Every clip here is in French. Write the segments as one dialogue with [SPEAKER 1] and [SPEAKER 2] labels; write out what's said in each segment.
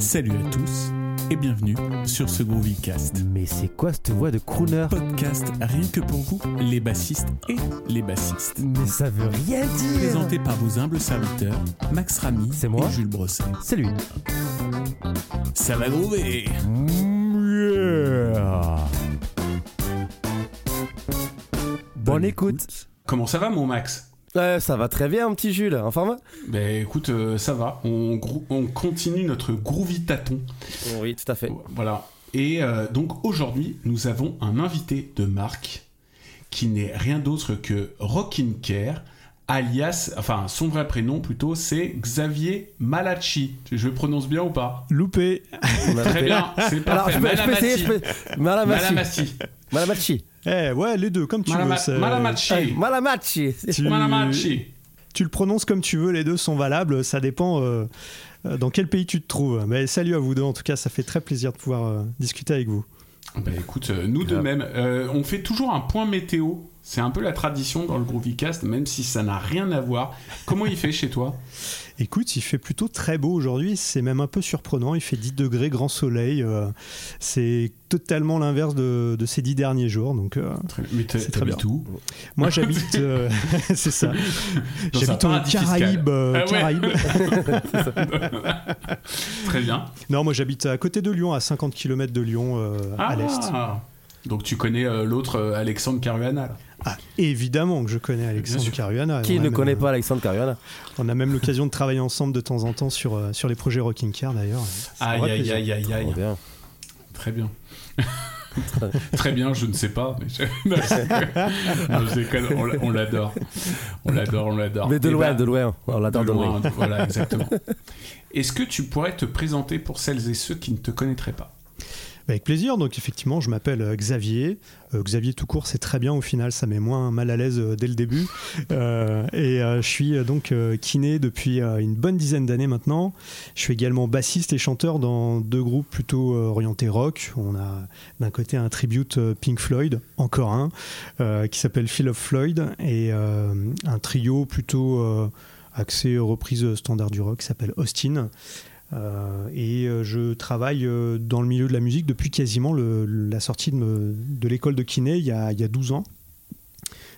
[SPEAKER 1] Salut à tous et bienvenue sur ce Groovycast.
[SPEAKER 2] Mais c'est quoi cette voix de crooner?
[SPEAKER 1] Podcast rien que pour vous, les bassistes et les bassistes.
[SPEAKER 2] Mais ça veut rien dire
[SPEAKER 1] Présenté par vos humbles serviteurs, Max Ramy
[SPEAKER 2] C'est moi
[SPEAKER 1] et Jules Brosset.
[SPEAKER 2] C'est lui.
[SPEAKER 1] Ça va groover
[SPEAKER 2] Bonne écoute.
[SPEAKER 1] Comment ça va mon Max?
[SPEAKER 2] Euh, ça va très bien, mon petit Jules. En forme
[SPEAKER 1] Ben écoute, euh, ça va. On, continue notre groovy tâton.
[SPEAKER 2] Oui, tout à fait.
[SPEAKER 1] Voilà. Et euh, donc aujourd'hui, nous avons un invité de marque qui n'est rien d'autre que Rockin' Care, alias, enfin son vrai prénom plutôt, c'est Xavier Malacci. Je le prononce bien ou pas?
[SPEAKER 3] Loupé.
[SPEAKER 1] Très bien, c'est
[SPEAKER 2] Alors,
[SPEAKER 1] parfait.
[SPEAKER 2] je peux, je peux essayer, je peux... Malamachi.
[SPEAKER 1] Malamachi.
[SPEAKER 2] Malamachi.
[SPEAKER 3] Eh ouais, les deux, comme tu
[SPEAKER 1] Malama-
[SPEAKER 3] veux.
[SPEAKER 1] Malamachi.
[SPEAKER 2] Hey, Malamachi.
[SPEAKER 3] Tu,
[SPEAKER 1] Malamachi.
[SPEAKER 3] tu le prononces comme tu veux, les deux sont valables, ça dépend euh, euh, dans quel pays tu te trouves. Mais salut à vous deux, en tout cas, ça fait très plaisir de pouvoir euh, discuter avec vous.
[SPEAKER 1] Ben écoute, euh, nous de même, euh, on fait toujours un point météo. C'est un peu la tradition dans le Groovycast, même si ça n'a rien à voir. Comment il fait chez toi?
[SPEAKER 3] Écoute, il fait plutôt très beau aujourd'hui, c'est même un peu surprenant, il fait 10 degrés, grand soleil, euh, c'est totalement l'inverse de, de ces 10 derniers jours. Donc, euh, C'est très
[SPEAKER 1] t'habites où
[SPEAKER 3] moi j'habite, euh, c'est ça, j'habite en. Caraïbes. euh,
[SPEAKER 1] Ah ouais.
[SPEAKER 3] Caraïbes.
[SPEAKER 1] Très bien.
[SPEAKER 3] non, moi j'habite à côté de Lyon, à 50 km de Lyon, euh, à l'est.
[SPEAKER 1] Ah. Donc tu connais l'autre Alexandre Caruana là.
[SPEAKER 3] Ah, évidemment que je connais Alexandre. Caruana.
[SPEAKER 2] Qui ne
[SPEAKER 3] même-
[SPEAKER 2] connaît pas Alexandre Caruana
[SPEAKER 3] On a même l'occasion de travailler ensemble de temps en temps sur, euh, sur les projets Rocking Care d'ailleurs.
[SPEAKER 1] Aïe aïe aïe aïe aïe. Très bien. Très bien, je ne sais pas. mais je- Non, je déconne, on l'a- on l'adore. On l'adore, on l'adore.
[SPEAKER 2] Mais de
[SPEAKER 1] Eh
[SPEAKER 2] loin,
[SPEAKER 1] ben,
[SPEAKER 2] de loin. On l'adore de loin.
[SPEAKER 1] loin, de- Voilà, exactement. Est-ce que tu pourrais te présenter pour celles et ceux qui ne te connaîtraient pas?
[SPEAKER 3] Avec plaisir, donc effectivement, je m'appelle euh, Xavier. Euh, Xavier tout court, c'est très bien au final, ça met moins mal à l'aise euh, dès le début. Euh, et je suis donc kiné depuis une bonne dizaine d'années maintenant. Je suis également bassiste et chanteur dans deux groupes plutôt orientés rock. On a d'un côté un tribute Pink Floyd, encore un, qui s'appelle Phil of Floyd, et un trio plutôt axé reprise standard du rock qui s'appelle Austin. Euh, et euh, je travaille euh, dans le milieu de la musique depuis quasiment la sortie de, l'école de kiné il y, a, il y a 12 ans.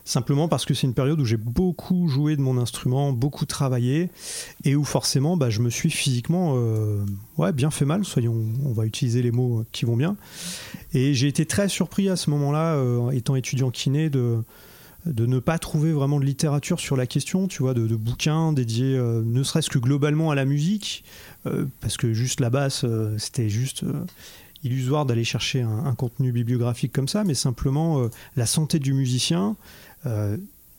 [SPEAKER 3] Simplement parce que c'est une période où j'ai beaucoup joué de mon instrument, beaucoup travaillé, et où forcément bah, je me suis physiquement ouais, bien fait mal, soyons, on va utiliser les mots qui vont bien. Et j'ai été très surpris à ce moment-là, étant étudiant kiné, de, de ne pas trouver vraiment de littérature sur la question, tu vois, de, bouquins dédiés euh, ne serait-ce que globalement à la musique, euh, parce que juste la basse, c'était juste euh, illusoire d'aller chercher un, contenu bibliographique comme ça, mais simplement la santé du musicien.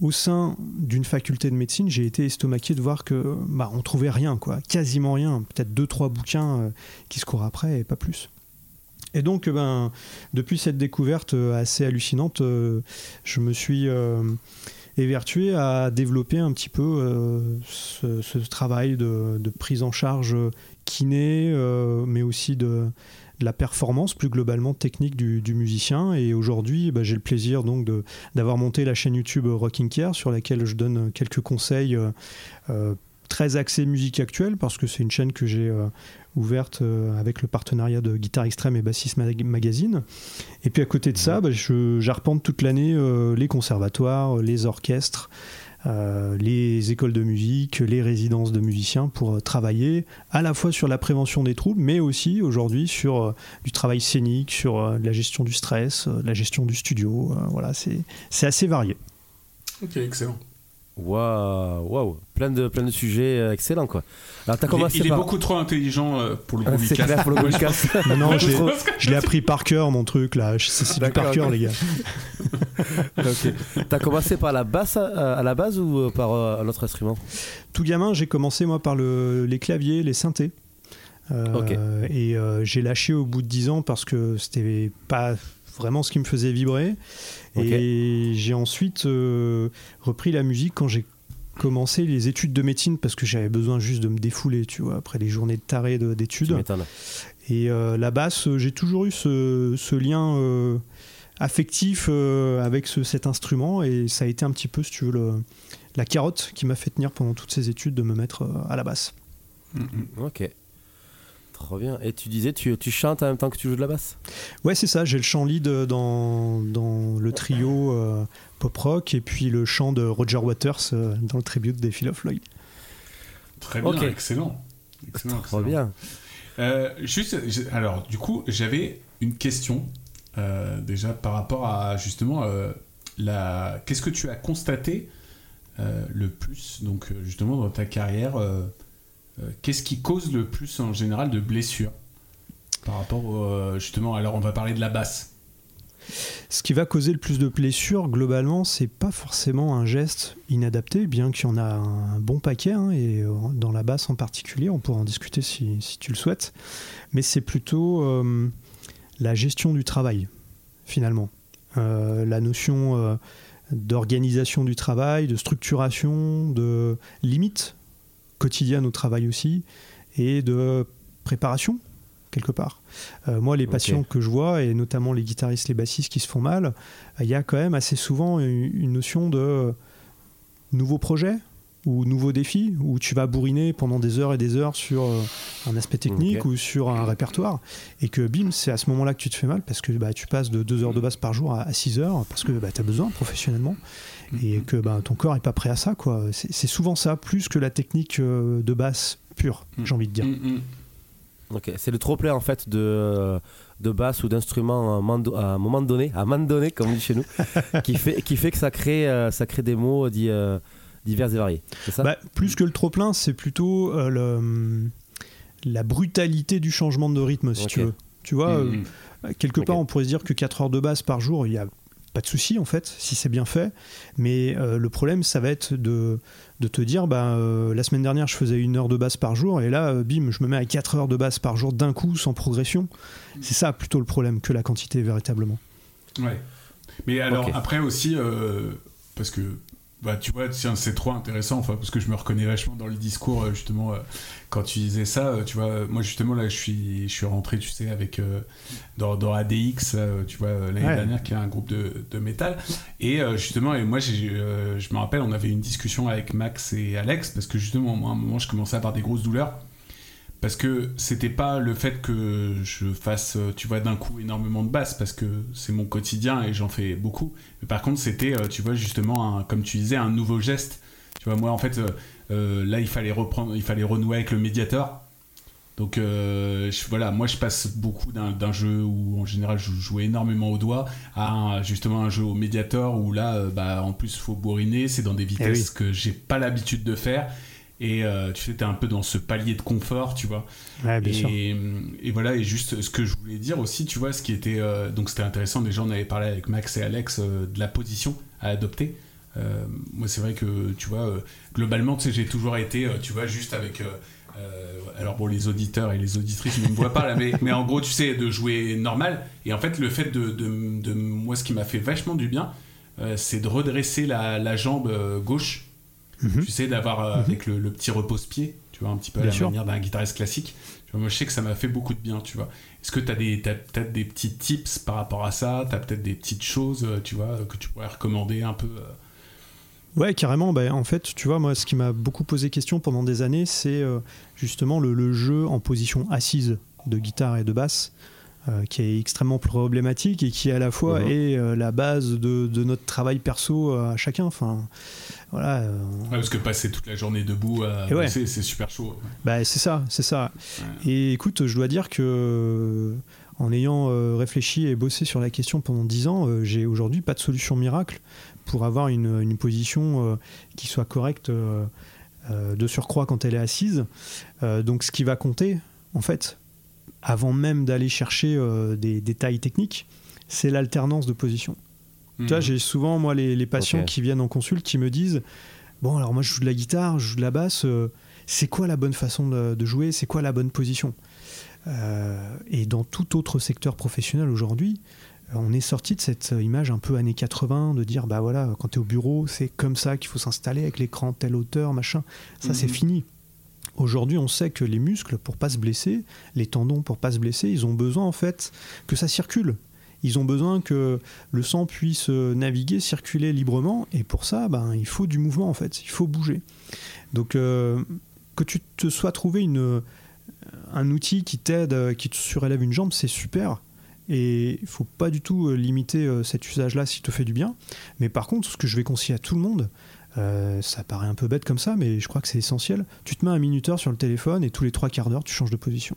[SPEAKER 3] au sein d'une faculté de médecine, j'ai été estomaqué de voir que bah, on trouvait rien, quoi, quasiment rien, peut-être deux trois bouquins qui se courent après et pas plus. Et donc, euh, ben, depuis cette découverte euh, assez hallucinante, euh, je me suis euh, évertué à développer un petit peu ce, travail de, prise en charge kiné, mais aussi de, la performance plus globalement technique du, musicien. Et aujourd'hui, bah, j'ai le plaisir donc d'avoir monté la chaîne YouTube Rocking Care sur laquelle je donne quelques conseils très axés musique actuelle parce que c'est une chaîne que j'ai euh, ouverte euh, avec le partenariat de Guitare Extrême et Bassiste Mag- Magazine. Et puis à côté de ça, bah, je- j'arpente toute l'année euh, les conservatoires, les orchestres, euh, les écoles de musique, les résidences de musiciens pour euh, travailler à la fois sur la prévention des troubles, mais aussi aujourd'hui sur euh, du travail scénique, sur euh, la gestion du stress, euh, la gestion du studio. euh, voilà, c'est c'est assez varié.
[SPEAKER 1] Ok, excellent.
[SPEAKER 2] Waouh, waouh. Plein de, plein de sujets euh, excellents, quoi. Alors,
[SPEAKER 1] Il est,
[SPEAKER 2] commencé
[SPEAKER 1] il est
[SPEAKER 2] par.
[SPEAKER 1] beaucoup trop intelligent euh, pour le
[SPEAKER 2] Ah, C'est clair pour le.
[SPEAKER 3] Non, non, je l'ai-
[SPEAKER 2] Trop-
[SPEAKER 3] je l'ai appris par cœur, mon truc, là. Je- C'est du par cœur, les gars.
[SPEAKER 2] Ok. T'as commencé par la basse à, à la base ou euh, par euh, un autre instrument?
[SPEAKER 3] Tout gamin, j'ai commencé, moi, par le- les claviers, les synthés. Euh. Et euh, j'ai lâché au bout de 10 ans parce que c'était pas vraiment ce qui me faisait vibrer. Et j'ai ensuite euh, repris la musique quand j'ai commencé les études de médecine parce que j'avais besoin juste de me défouler, tu vois, après les journées de taré de-
[SPEAKER 2] Tu
[SPEAKER 3] d'études. Et euh, la basse, euh, j'ai toujours eu ce, ce lien euh, affectif euh, avec ce- cet instrument et ça a été un petit peu, si tu veux, le- la carotte qui m'a fait tenir pendant toutes ces études de me mettre euh, à la basse.
[SPEAKER 1] Mm, mm.
[SPEAKER 2] Ok. Trop bien. Et tu disais, tu, tu chantes en même temps que tu joues de la basse?
[SPEAKER 3] Ouais, c'est ça. J'ai le chant lead dans, dans le trio euh, pop rock et puis le chant de Roger Waters euh, dans le tribute des Phil of Lloyd.
[SPEAKER 1] Très bien,
[SPEAKER 2] Ok.
[SPEAKER 1] excellent. Excellent,
[SPEAKER 2] Trop
[SPEAKER 1] excellent.
[SPEAKER 2] bien.
[SPEAKER 1] Euh, juste, alors, du coup, j'avais une question euh, déjà par rapport à justement euh, la. Qu'est-ce que tu as constaté euh, le plus, donc justement dans ta carrière, qu'est-ce qui cause le plus en général de blessures par rapport euh, justement. Alors, on va parler de la basse.
[SPEAKER 3] Ce qui va causer le plus de blessures, globalement, c'est pas forcément un geste inadapté, bien qu'il y en a un bon paquet, hein, et euh, dans la basse en particulier, on pourra en discuter si, tu le souhaites, mais c'est plutôt euh, la gestion du travail, finalement. Euh, la notion euh, d'organisation du travail, de structuration, de limite quotidienne au travail aussi, et de préparation, quelque part. Euh, moi, les patients que je vois, et notamment les guitaristes, les bassistes qui se font mal, il y a quand même assez souvent une, une notion de nouveau projet ou nouveau défi où tu vas bourriner pendant des heures et des heures sur euh, un aspect technique ou sur un répertoire et que bim c'est à ce moment là que tu te fais mal parce que bah, tu passes de 2 heures de basse par jour à 6 heures parce que bah, tu as besoin professionnellement et que bah, ton corps est pas prêt à ça quoi c'est souvent ça plus que la technique euh, de basse pure j'ai envie de dire
[SPEAKER 1] Mm, mm.
[SPEAKER 2] Ok, c'est le trop plein en fait de, de basse ou d'instruments à un moment do- à un moment donné, à un moment donné, comme on dit chez nous, qui, fait, qui fait que ça crée, euh, ça crée des mots dits, euh, divers et variés. Ça?
[SPEAKER 3] Bah, plus que le trop plein, c'est plutôt euh, le- la brutalité du changement de rythme, si tu veux. Tu vois,
[SPEAKER 1] Mm, mm.
[SPEAKER 3] euh, quelque part, on pourrait se dire que 4 heures de basse par jour, il n'y a pas de souci en fait, si c'est bien fait. Mais euh, le problème, ça va être de, de te dire, bah, euh, la semaine dernière, je faisais une heure de basse par jour, et là, euh, bim, je me mets à 4 heures de basse par jour d'un coup, sans progression. C'est ça plutôt le problème que la quantité véritablement.
[SPEAKER 1] Ouais. Mais alors après aussi, euh, parce que bah tu vois, tiens, c'est trop intéressant, enfin parce que je me reconnais vachement dans le discours euh, justement euh, quand tu disais ça, euh, tu vois, moi justement là je suis je suis rentré, tu sais, avec euh, dans, dans ADX, tu vois, l'année
[SPEAKER 3] Ouais.
[SPEAKER 1] dernière qui est un groupe de, de métal et euh, justement et moi euh, je me rappelle on avait une discussion avec Max et Alex parce que justement moi à un moment je commençais à avoir des grosses douleurs parce que c'était pas le fait que je fasse, euh, tu vois, d'un coup énormément de basse, parce que c'est mon quotidien et j'en fais beaucoup. Mais par contre, c'était, euh, tu vois, justement, un- comme tu disais, un nouveau geste. Tu vois, moi, en fait, euh, là, il fallait reprendre, il fallait renouer avec le médiateur. Donc, euh, je- voilà, moi, je passe beaucoup d'un jeu où, en général, je jouais énormément au doigt à un- justement un jeu au médiateur où là, euh, bah, en plus, faut bourriner, c'est dans des vitesses que j'ai pas l'habitude de faire. Et euh, tu sais, t'es un peu dans ce palier de confort, tu vois.
[SPEAKER 3] Ouais, bien sûr.
[SPEAKER 1] Et, et voilà, et juste ce que je voulais dire aussi, tu vois, ce qui était. euh, donc c'était intéressant, déjà on avait parlé avec Max et Alex euh, de la position à adopter. Moi, c'est vrai que, tu vois, globalement, tu sais, j'ai toujours été, tu vois, juste avec. euh, alors bon, les auditeurs et les auditrices ne me voient pas là, mais, mais en gros, tu sais, de jouer normal. Et en fait, le fait de. de, de- moi, ce qui m'a fait vachement du bien, euh, c'est de redresser la, la jambe euh,
[SPEAKER 3] Mhm.
[SPEAKER 1] Tu sais, d'avoir euh, avec le, le petit repose-pied, tu vois, un petit peu à
[SPEAKER 3] Bien
[SPEAKER 1] la
[SPEAKER 3] sûr.
[SPEAKER 1] manière d'un guitariste classique. Tu vois, moi, je sais que ça m'a fait beaucoup de bien, tu vois. Est-ce que tu as, peut-être des petits tips par rapport à ça? Tu as peut-être des petites choses, euh, tu vois, que tu pourrais recommander un peu euh,
[SPEAKER 3] Ouais, carrément. Bah, en fait, tu vois, moi, ce qui m'a beaucoup posé question pendant des années, c'est euh, justement le, le jeu en position assise de guitare et de basse, euh, qui est extrêmement problématique et qui, à la fois,
[SPEAKER 2] Mhm.
[SPEAKER 3] est euh, la base de, de notre travail perso euh, à chacun. Enfin, voilà.
[SPEAKER 1] ouais, Parce que passer toute la journée debout, à
[SPEAKER 3] ouais.
[SPEAKER 1] c'est super chaud.
[SPEAKER 3] bah, c'est ça, c'est ça. Et écoute, je dois dire que en ayant réfléchi et bossé sur la question pendant 10 ans, j'ai aujourd'hui pas de solution miracle pour avoir une, une position qui soit correcte de surcroît quand elle est assise. Donc ce qui va compter, en fait, avant même d'aller chercher euh, des détails techniques, c'est l'alternance de position.
[SPEAKER 1] Mhm.
[SPEAKER 3] Tu vois, j'ai souvent, moi, les, les patients qui viennent en consulte qui me disent Bon, alors moi, je joue de la guitare, je joue de la basse, euh, c'est quoi la bonne façon de, de jouer C'est quoi la bonne position? Euh, Et dans tout autre secteur professionnel aujourd'hui, on est sorti de cette image un peu années 80 de dire Bah voilà, quand tu es au bureau, c'est comme ça qu'il faut s'installer avec l'écran, telle hauteur, machin. Ça, c'est
[SPEAKER 1] Mhm.
[SPEAKER 3] fini. Aujourd'hui, on sait que les muscles, pour pas se blesser, les tendons, pour pas se blesser, ils ont besoin en fait que ça circule. Ils ont besoin que le sang puisse euh, naviguer, circuler librement, et pour ça, ben, il faut du mouvement en fait, il faut bouger. Donc, euh, que tu te sois trouvé une, un outil qui t'aide, qui te surélève une jambe, c'est super. Et il faut pas du tout limiter cet usage-là s'il te fait du bien. Mais par contre, ce que je vais conseiller à tout le monde, ça paraît un peu bête comme ça, mais je crois que c'est essentiel. Tu te mets un minuteur sur le téléphone et tous les trois quarts d'heure, tu changes de position.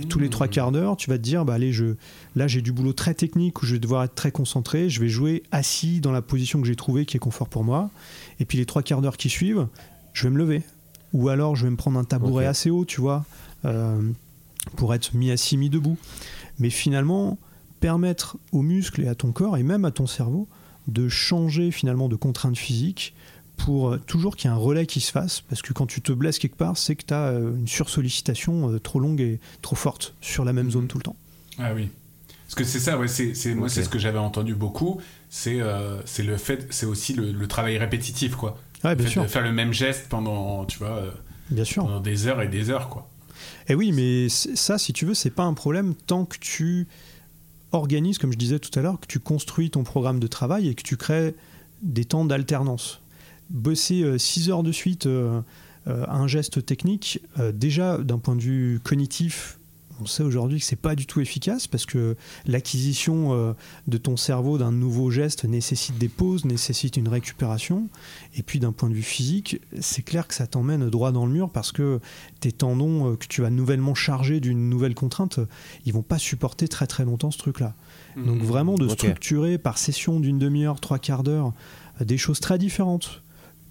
[SPEAKER 3] Et tous les trois quarts d'heure, tu vas te dire, bah allez, je, là j'ai du boulot très technique où je vais devoir être très concentré, je vais jouer assis dans la position que j'ai trouvée qui est confort pour moi. Et puis les trois quarts d'heure qui suivent, je vais me lever. Ou alors je vais me prendre un tabouret assez haut, tu vois, euh, pour être mis assis, mis debout. Mais finalement, permettre aux muscles et à ton corps et même à ton cerveau de changer finalement de contraintes physiques pour euh, toujours qu'il y ait un relais qui se fasse, parce que quand tu te blesses quelque part, c'est que tu as euh, une sursollicitation trop longue et trop forte sur la même zone tout le temps.
[SPEAKER 1] Ah oui. Parce que c'est ça, ouais, c'est, moi c'est ce que j'avais entendu beaucoup, c'est, c'est le fait, c'est aussi le, travail répétitif, quoi.
[SPEAKER 3] Ouais, bien sûr.
[SPEAKER 1] De faire le même geste pendant, tu vois,
[SPEAKER 3] bien sûr.
[SPEAKER 1] pendant des heures et des heures, quoi.
[SPEAKER 3] Et oui, mais ça, si tu veux, c'est pas un problème tant que tu organises, comme je disais tout à l'heure, que tu construis ton programme de travail et que tu crées des temps d'alternance. Bosser 6 euh, heures de suite euh, euh, un geste technique, déjà d'un point de vue cognitif, on sait aujourd'hui que c'est pas du tout efficace parce que l'acquisition euh, de ton cerveau d'un nouveau geste nécessite des pauses, nécessite une récupération. Et puis d'un point de vue physique, c'est clair que ça t'emmène droit dans le mur parce que tes tendons euh, que tu vas nouvellement charger d'une nouvelle contrainte, ils vont pas supporter très très longtemps ce truc-là. Mmh. Donc vraiment de structurer par session d'une demi-heure, trois quarts d'heure, euh, des choses très différentes.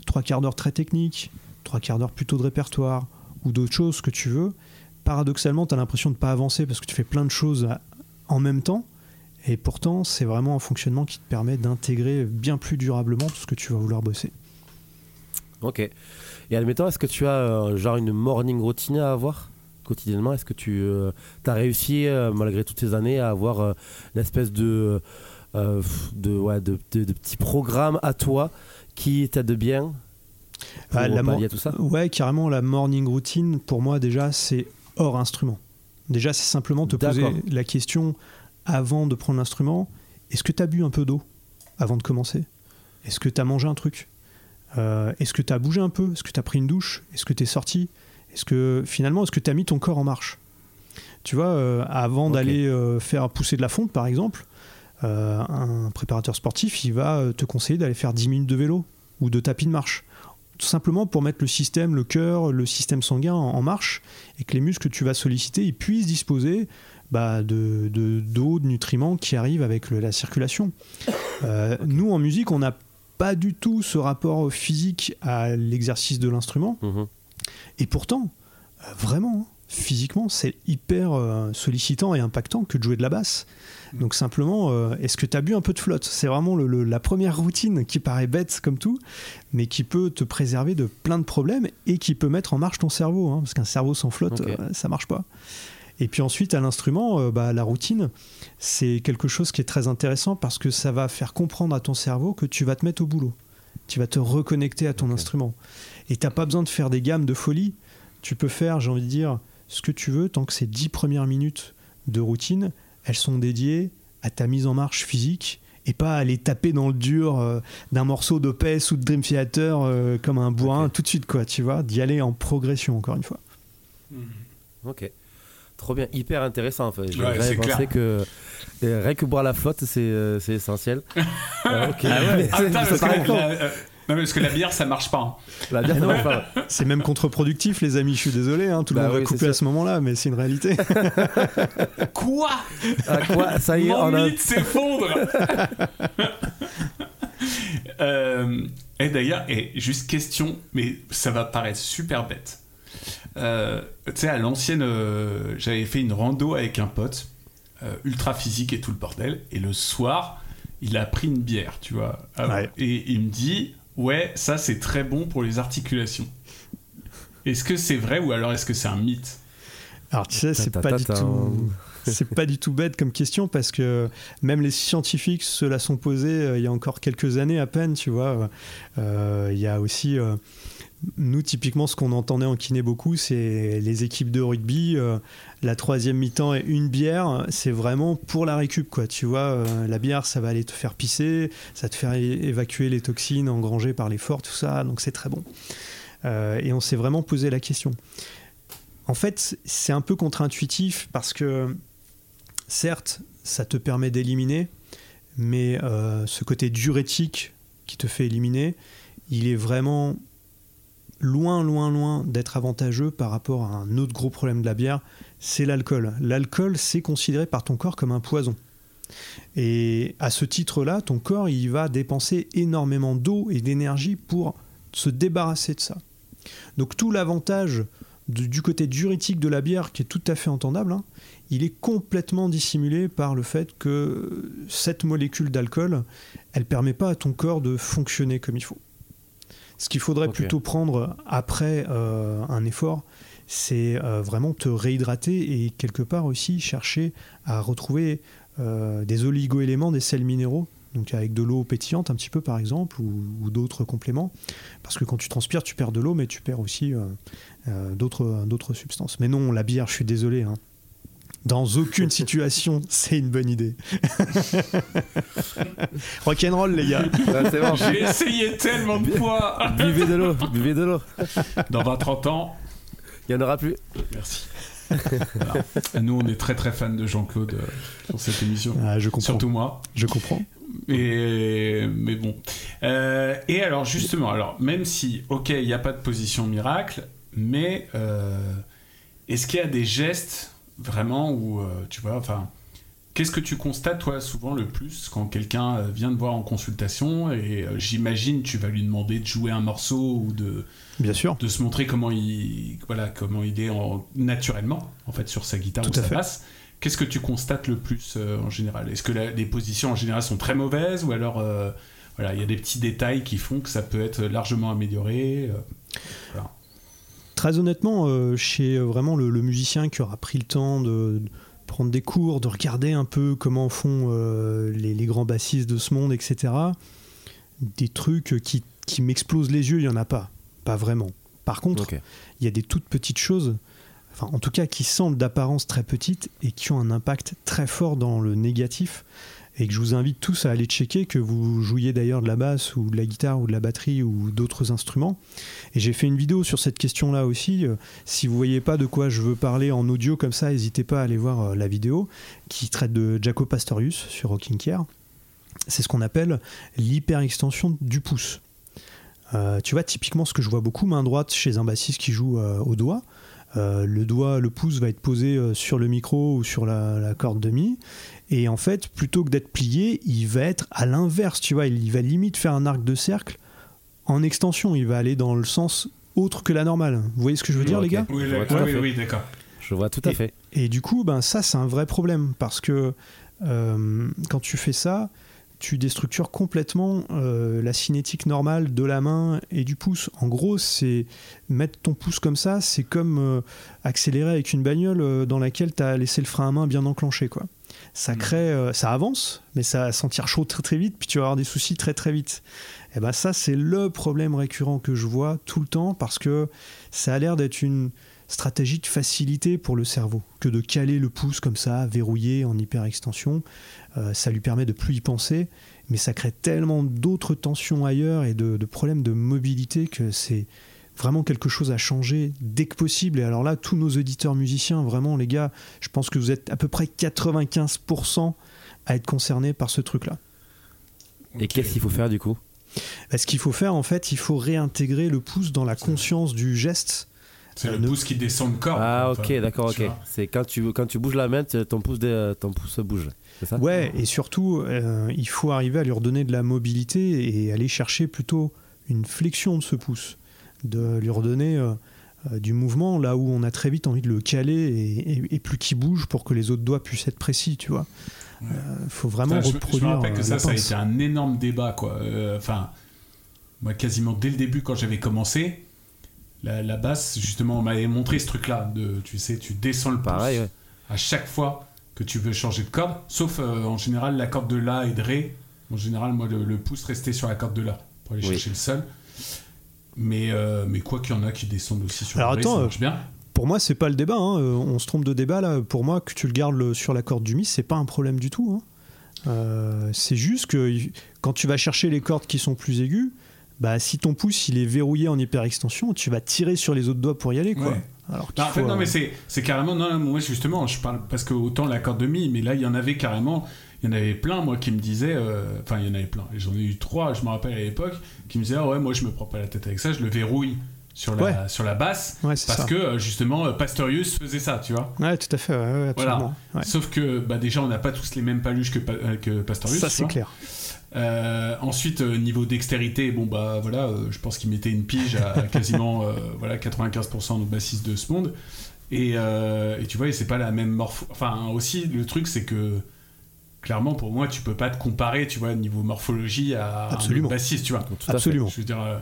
[SPEAKER 3] Trois quarts d'heure très techniques, trois quarts d'heure plutôt de répertoire ou d'autres choses que tu veux paradoxalement, tu as l'impression de ne pas avancer parce que tu fais plein de choses en même temps. Et pourtant, c'est vraiment un fonctionnement qui te permet d'intégrer bien plus durablement tout ce que tu vas vouloir bosser.
[SPEAKER 2] Ok. Et admettons, est-ce que tu as euh, genre une morning routine à avoir quotidiennement? Est-ce que tu euh, as réussi, euh, malgré toutes ces années, à avoir une espèce de, de, ouais, de, de, petits programmes à toi qui t'aident bien
[SPEAKER 3] pour ah, la tout ça? Ouais, carrément, la morning routine, pour moi, déjà, c'est hors instrument. Déjà, c'est simplement te poser la question avant de prendre l'instrument. Est-ce que tu as bu un peu d'eau avant de commencer? Est-ce que tu as mangé un truc? Euh, Est-ce que tu as bougé un peu? Est-ce que tu as pris une douche? Est-ce que tu es sorti? Est-ce que finalement, est-ce que tu as mis ton corps en marche? Tu vois, euh, avant d'aller euh, faire pousser de la fonte, par exemple, un préparateur sportif, il va te conseiller d'aller faire 10 minutes de vélo ou de tapis de marche tout simplement pour mettre le système, le cœur, le système sanguin en, marche et que les muscles que tu vas solliciter ils puissent disposer bah, de, d'eau, de, nutriments qui arrivent avec la circulation. Euh, nous, en musique, on n'a pas du tout ce rapport physique à l'exercice de l'instrument. Mhm. Et pourtant, euh, vraiment, physiquement, c'est hyper euh, sollicitant et impactant que de jouer de la basse. Mm. Donc simplement, euh, est-ce que tu as bu un peu de flotte? C'est vraiment la première routine qui paraît bête comme tout, mais qui peut te préserver de plein de problèmes et qui peut mettre en marche ton cerveau, hein, parce qu'un cerveau sans flotte, euh, ça marche pas. Et puis ensuite, à l'instrument, bah, la routine, c'est quelque chose qui est très intéressant parce que ça va faire comprendre à ton cerveau que tu vas te mettre au boulot. Tu vas te reconnecter à ton instrument. Et tu n'as pas besoin de faire des gammes de folie. Tu peux faire, j'ai envie de dire, ce que tu veux tant que ces dix premières minutes de routine, elles sont dédiées à ta mise en marche physique et pas à aller taper dans le dur euh, d'un morceau d'OPS ou de Dream Theater euh, comme un bourrin tout de suite, quoi, tu vois, d'y aller en progression, encore une fois.
[SPEAKER 2] Hmm. Ok. Trop bien, hyper intéressant. En fait. J'ai pensé que rien que boire la flotte, c'est euh, essentiel.
[SPEAKER 1] ok. Ah ouais. Ah, non, parce que la bière, ça marche pas. Hein. La bière,
[SPEAKER 3] marche pas. C'est même contre-productif, les amis. Je suis désolé, hein, tout le bah monde va couper à ce moment-là, mais c'est une réalité.
[SPEAKER 1] quoi?
[SPEAKER 2] Ah, Quoi? Ça y est,
[SPEAKER 1] on a. s'effondre euh, Et d'ailleurs, et juste question, mais ça va paraître super bête. Euh, tu sais, à l'ancienne, euh, j'avais fait une rando avec un pote, ultra physique et tout le bordel, et le soir, il a pris une bière, tu vois. Et il me dit, ouais, ça c'est très bon pour les articulations. Est-ce que c'est vrai ou alors est-ce que c'est un mythe?
[SPEAKER 3] Alors tu sais, c'est pas du tout. c'est pas du tout bête comme question parce que même les scientifiques se la sont posées euh, il y a encore quelques années à peine, tu vois. Euh, il y a aussi euh, nous, typiquement, ce qu'on entendait en kiné beaucoup, c'est les équipes de rugby. Euh, la troisième mi-temps et une bière, c'est vraiment pour la récup, quoi. Tu vois, euh, la bière, ça va aller te faire pisser, ça te faire évacuer les toxines engrangées par l'effort, tout ça. Donc, c'est très bon. Euh, et on s'est vraiment posé la question. en fait, c'est un peu contre-intuitif parce que, certes, ça te permet d'éliminer, mais ce côté diurétique qui te fait éliminer, il est vraiment loin, loin, loin d'être avantageux par rapport à un autre gros problème de la bière, c'est l'alcool. L'alcool, c'est considéré par ton corps comme un poison. Et à ce titre-là, ton corps, il va dépenser énormément d'eau et d'énergie pour se débarrasser de ça. Donc tout l'avantage du côté diurétique de la bière, qui est tout à fait entendable, hein, il est complètement dissimulé par le fait que cette molécule d'alcool, elle permet pas à ton corps de fonctionner comme il faut. Ce qu'il faudrait plutôt prendre après euh, un effort, c'est euh, vraiment te réhydrater et quelque part aussi chercher à retrouver euh, des oligo-éléments, des sels minéraux, donc avec de l'eau pétillante un petit peu par exemple, ou, d'autres compléments. Parce que quand tu transpires, tu perds de l'eau, mais tu perds aussi d'autres, d'autres substances. Mais non, la bière, je suis désolé. Hein. Dans aucune situation, c'est une bonne idée. Rock'n'roll, les gars.
[SPEAKER 1] J'ai essayé tellement de fois.
[SPEAKER 2] buvez de l'eau, buvez de l'eau.
[SPEAKER 1] Dans 20-30 ans,
[SPEAKER 2] il n'y en aura plus.
[SPEAKER 1] Merci. Nous, on est très très fans de Jean-Claude pour euh, cette émission.
[SPEAKER 3] Ah, je comprends.
[SPEAKER 1] Surtout moi.
[SPEAKER 3] Je comprends.
[SPEAKER 1] Et, mais bon. Euh, et alors, justement, alors, même si, ok, il n'y a pas de position miracle, mais euh, est-ce qu'il y a des gestes vraiment où, euh, tu vois, enfin, qu'est-ce que tu constates, toi, souvent le plus quand quelqu'un euh, vient te voir en consultation et euh, j'imagine tu vas lui demander de jouer un morceau ou de,
[SPEAKER 3] Bien sûr.
[SPEAKER 1] de se montrer comment il, voilà, comment il est en, naturellement, en fait, sur sa guitare ou sa basse. Qu'est-ce que tu constates le plus en général? Est-ce que les positions en général sont très mauvaises ou alors voilà, il y a des petits détails qui font que ça peut être largement amélioré
[SPEAKER 3] voilà. Très honnêtement, euh, chez euh, vraiment le, musicien qui aura pris le temps de, prendre des cours, de regarder un peu comment font euh, les, grands bassistes de ce monde, etc., des trucs qui, m'explosent les yeux, il n'y en a pas. Pas vraiment. Par contre, il y a des toutes petites choses, enfin en tout cas qui semblent d'apparence très petites et qui ont un impact très fort dans le négatif et que je vous invite tous à aller checker, que vous jouiez d'ailleurs de la basse ou de la guitare ou de la batterie ou d'autres instruments. Et j'ai fait une vidéo sur cette question-là aussi. Euh, si vous voyez pas de quoi je veux parler en audio comme ça, n'hésitez pas à aller voir euh, la vidéo qui traite de Jaco Pastorius sur Rocking Care. C'est ce qu'on appelle l'hyperextension du pouce. Euh, tu vois, typiquement ce que je vois beaucoup, main droite chez un bassiste qui joue au doigt. le doigt, le pouce va être posé sur le micro ou sur la, la corde de mi, et en fait, plutôt que d'être plié, il va être à l'inverse, tu vois, il va limite faire un arc de cercle en extension, il va aller dans le sens autre que la normale. Vous voyez ce que je veux dire, les gars?
[SPEAKER 1] Oui, oui, d'accord.
[SPEAKER 2] Je vois tout à fait.
[SPEAKER 3] Et du coup, ben, ça, c'est un vrai problème parce que euh, quand tu fais ça, tu déstructures complètement euh, la cinétique normale de la main et du pouce. En gros, c'est mettre ton pouce comme ça, c'est comme euh, accélérer avec une bagnole dans laquelle tu as laissé le frein à main bien enclenché. quoi ça mm. crée, euh, ça avance, mais ça va sentir chaud très très vite, puis tu vas avoir des soucis très très vite. Et ben ça, c'est le problème récurrent que je vois tout le temps parce que ça a l'air d'être une stratégie de facilité pour le cerveau que de caler le pouce comme ça, verrouillé en hyperextension. Euh, ça lui permet de plus y penser, mais ça crée tellement d'autres tensions ailleurs et de problèmes de mobilité que c'est vraiment quelque chose à changer dès que possible. Et alors là, tous nos auditeurs musiciens, vraiment les gars, je pense que vous êtes à peu près 95% à être concernés par ce truc-là.
[SPEAKER 2] Et qu'est-ce qu'il faut faire du coup?
[SPEAKER 3] Bah, Ce qu'il faut faire, en fait, il faut réintégrer le pouce dans la conscience du geste.
[SPEAKER 1] C'est le euh, pouce qui descend le corps.
[SPEAKER 2] Ah ok, d'accord, ok. C'est quand tu, quand tu bouges la main, ton pouce, ton pouce bouge. C'est ça?
[SPEAKER 3] Ouais, et surtout, euh, il faut arriver à lui redonner de la mobilité et aller chercher plutôt une flexion de ce pouce de lui redonner euh, euh, du mouvement là où on a très vite envie de le caler et, plus qu'il bouge pour que les autres doigts puissent être précis, tu vois. Il euh, faut vraiment reproduire. Je me
[SPEAKER 1] rappelle que ça, ça a été un énorme débat, quoi. Enfin, moi, quasiment dès le début, quand j'avais commencé, la, basse, justement, on m'avait montré ce truc-là. De, tu sais, tu descends le pouce
[SPEAKER 2] Pareil,
[SPEAKER 1] à chaque fois que tu veux changer de corde, sauf en général la corde de La et de Ré. En général, moi, le, pouce restait sur la corde de La pour aller chercher le sol. Mais, euh, mais quoi qu'il y en a qui descendent aussi sur
[SPEAKER 3] Alors
[SPEAKER 1] le
[SPEAKER 3] attends,
[SPEAKER 1] ça marche bien.
[SPEAKER 3] Pour moi, c'est pas le débat. Hein. Euh, on se trompe de débat là. Pour moi, que tu le gardes sur la corde du mi, c'est pas un problème du tout. Hein. Euh, c'est juste que quand tu vas chercher les cordes qui sont plus aiguës, bah, si ton pouce il est verrouillé en hyperextension, tu vas tirer sur les autres doigts pour y aller. Quoi. Alors
[SPEAKER 1] Bah, en fait,
[SPEAKER 3] faut,
[SPEAKER 1] non, mais c'est, c'est carrément. Non, non, moi, justement, je parle parce que autant la corde de mi, mais là, il y en avait carrément. Il y en avait plein, moi, qui me disaient. euh, Enfin, il y en avait plein. Et J'en ai eu trois, je me rappelle à l'époque, qui me disaient Ah ouais, moi, je me prends pas la tête avec ça, je le verrouille sur la,
[SPEAKER 3] Ouais.
[SPEAKER 1] sur la basse.
[SPEAKER 3] ouais,
[SPEAKER 1] Parce
[SPEAKER 3] ça.
[SPEAKER 1] que, euh, justement, euh, Pastorius faisait ça, tu vois.
[SPEAKER 3] Ouais, tout à fait, ouais, ouais, absolument. Ouais.
[SPEAKER 1] Sauf que, bah, déjà, on n'a pas tous les mêmes paluches que, que Pastorius.
[SPEAKER 3] Ça, c'est clair.
[SPEAKER 1] Euh, ensuite, euh, niveau dextérité, bon bah voilà, euh, je pense qu'il mettait une pige à quasiment voilà 95% de bassistes de ce monde. Et, et tu vois, et c'est pas la même morpho. Enfin, aussi le truc c'est que clairement pour moi, tu peux pas te comparer, tu vois, niveau morphologie à
[SPEAKER 3] Absolument.
[SPEAKER 1] un bassiste, tu vois.
[SPEAKER 2] Tout à fait.
[SPEAKER 3] Absolument.
[SPEAKER 1] Je veux dire, euh,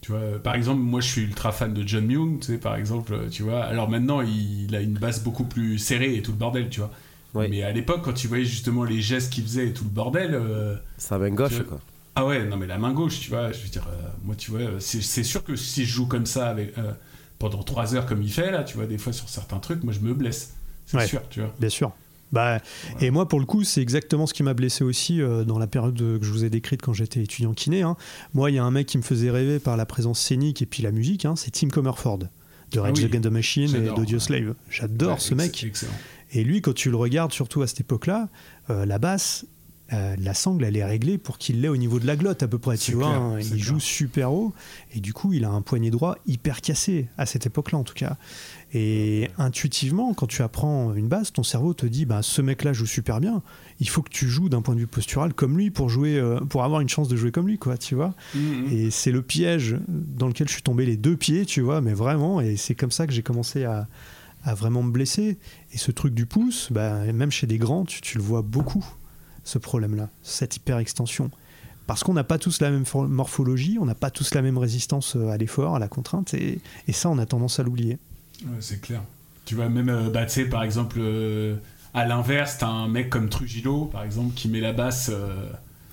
[SPEAKER 1] tu vois, par exemple, moi je suis ultra fan de John Myung, tu sais, par exemple, euh, tu vois. Alors maintenant, il, il a une basse beaucoup plus serrée et tout le bordel, tu vois.
[SPEAKER 2] Oui.
[SPEAKER 1] Mais à l'époque, quand tu voyais justement les gestes qu'il faisait et tout le bordel. euh,
[SPEAKER 2] Ça main gauche, quoi.
[SPEAKER 1] ah ouais, non mais la main gauche, tu vois, je veux dire, euh, moi tu vois, c'est c'est sûr que si je joue comme ça avec, euh, pendant 3 heures comme il fait là, tu vois, des fois sur certains trucs, moi je me blesse. C'est
[SPEAKER 3] Ouais.
[SPEAKER 1] sûr, tu vois.
[SPEAKER 3] Bien sûr. Bah, Et moi, pour le coup, c'est exactement ce qui m'a blessé aussi euh, dans la période que je vous ai décrite quand j'étais étudiant kiné. hein. Moi, il y a un mec qui me faisait rêver par la présence scénique et puis la musique, hein, c'est Tim Comerford de Rage
[SPEAKER 1] Ah oui.
[SPEAKER 3] Against the Machine et d'Audio. Slave. J'adore
[SPEAKER 1] Ouais,
[SPEAKER 3] ce mec.
[SPEAKER 1] Excellent.
[SPEAKER 3] Et lui, quand tu le regardes, surtout à cette époque-là, euh, la basse, euh, la sangle, elle est réglée pour qu'il l'ait au niveau de la glotte à peu près. Tu vois,
[SPEAKER 1] clair,
[SPEAKER 3] hein. il
[SPEAKER 1] clair.
[SPEAKER 3] joue super haut et du coup, il a un poignet droit hyper cassé à cette époque-là en tout cas. Et intuitivement, quand tu apprends une basse, ton cerveau te dit, bah, ce mec-là joue super bien. Il faut que tu joues d'un point de vue postural comme lui pour jouer, euh, pour avoir une chance de jouer comme lui, quoi. Tu vois.
[SPEAKER 1] Mhm.
[SPEAKER 3] Et c'est le piège dans lequel je suis tombé les deux pieds, tu vois, mais vraiment, et c'est comme ça que j'ai commencé à, à vraiment me blesser. Et ce truc du pouce, bah, même chez des grands, tu, tu le vois beaucoup, ce problème-là, cette hyperextension. Parce qu'on n'a pas tous la même morphologie, on n'a pas tous la même résistance euh, à l'effort, à la contrainte, et, et ça, on a tendance à l'oublier.
[SPEAKER 1] Ouais, c'est clair. Tu vois, même, euh, bah, tu sais, par exemple, euh, à l'inverse, t'as un mec comme Trujillo, par exemple, qui met la basse. euh,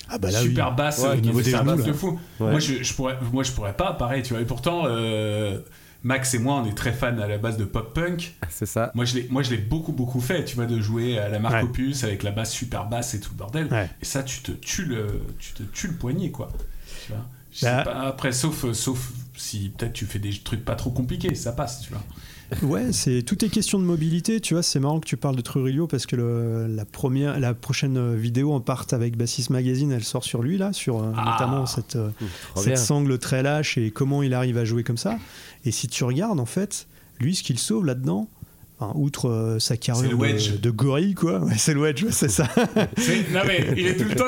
[SPEAKER 3] Ah bah
[SPEAKER 1] super basse
[SPEAKER 2] Ouais, au
[SPEAKER 1] qui
[SPEAKER 3] niveau
[SPEAKER 1] fait
[SPEAKER 3] des
[SPEAKER 1] sa
[SPEAKER 3] genoux,
[SPEAKER 1] de fou.
[SPEAKER 2] Ouais.
[SPEAKER 1] Moi, je, je pourrais, moi, je pourrais pas, pareil, tu vois. Et pourtant, euh, Max et moi, on est très fans à la base de pop punk.
[SPEAKER 2] C'est ça.
[SPEAKER 1] Moi, je l'ai, moi, je l'ai beaucoup, beaucoup fait, tu vois, de jouer à la marque
[SPEAKER 3] Ouais.
[SPEAKER 1] Opus avec la basse super basse et tout le bordel.
[SPEAKER 3] Ouais.
[SPEAKER 1] Et ça, tu te tues le, tu te tues le poignet, quoi. Tu vois. Je
[SPEAKER 3] Bah-
[SPEAKER 1] sais pas, après, sauf, euh, sauf si peut-être tu fais des trucs pas trop compliqués, ça passe, tu vois.
[SPEAKER 3] Ouais, c'est tout est question de mobilité. Tu vois, c'est marrant que tu parles de Trujillo parce que le- la première, la prochaine vidéo en part avec Bassist Magazine, elle sort sur lui là, sur euh,
[SPEAKER 1] Ah.
[SPEAKER 3] notamment cette, euh, cette sangle très lâche et comment il arrive à jouer comme ça. Et si tu regardes, en fait, lui, ce qu'il sauve là-dedans, enfin, outre euh, sa carrure de, de gorille, quoi, ouais, c'est le wedge, ouais, c'est ça.
[SPEAKER 1] Non, mais il est tout le temps.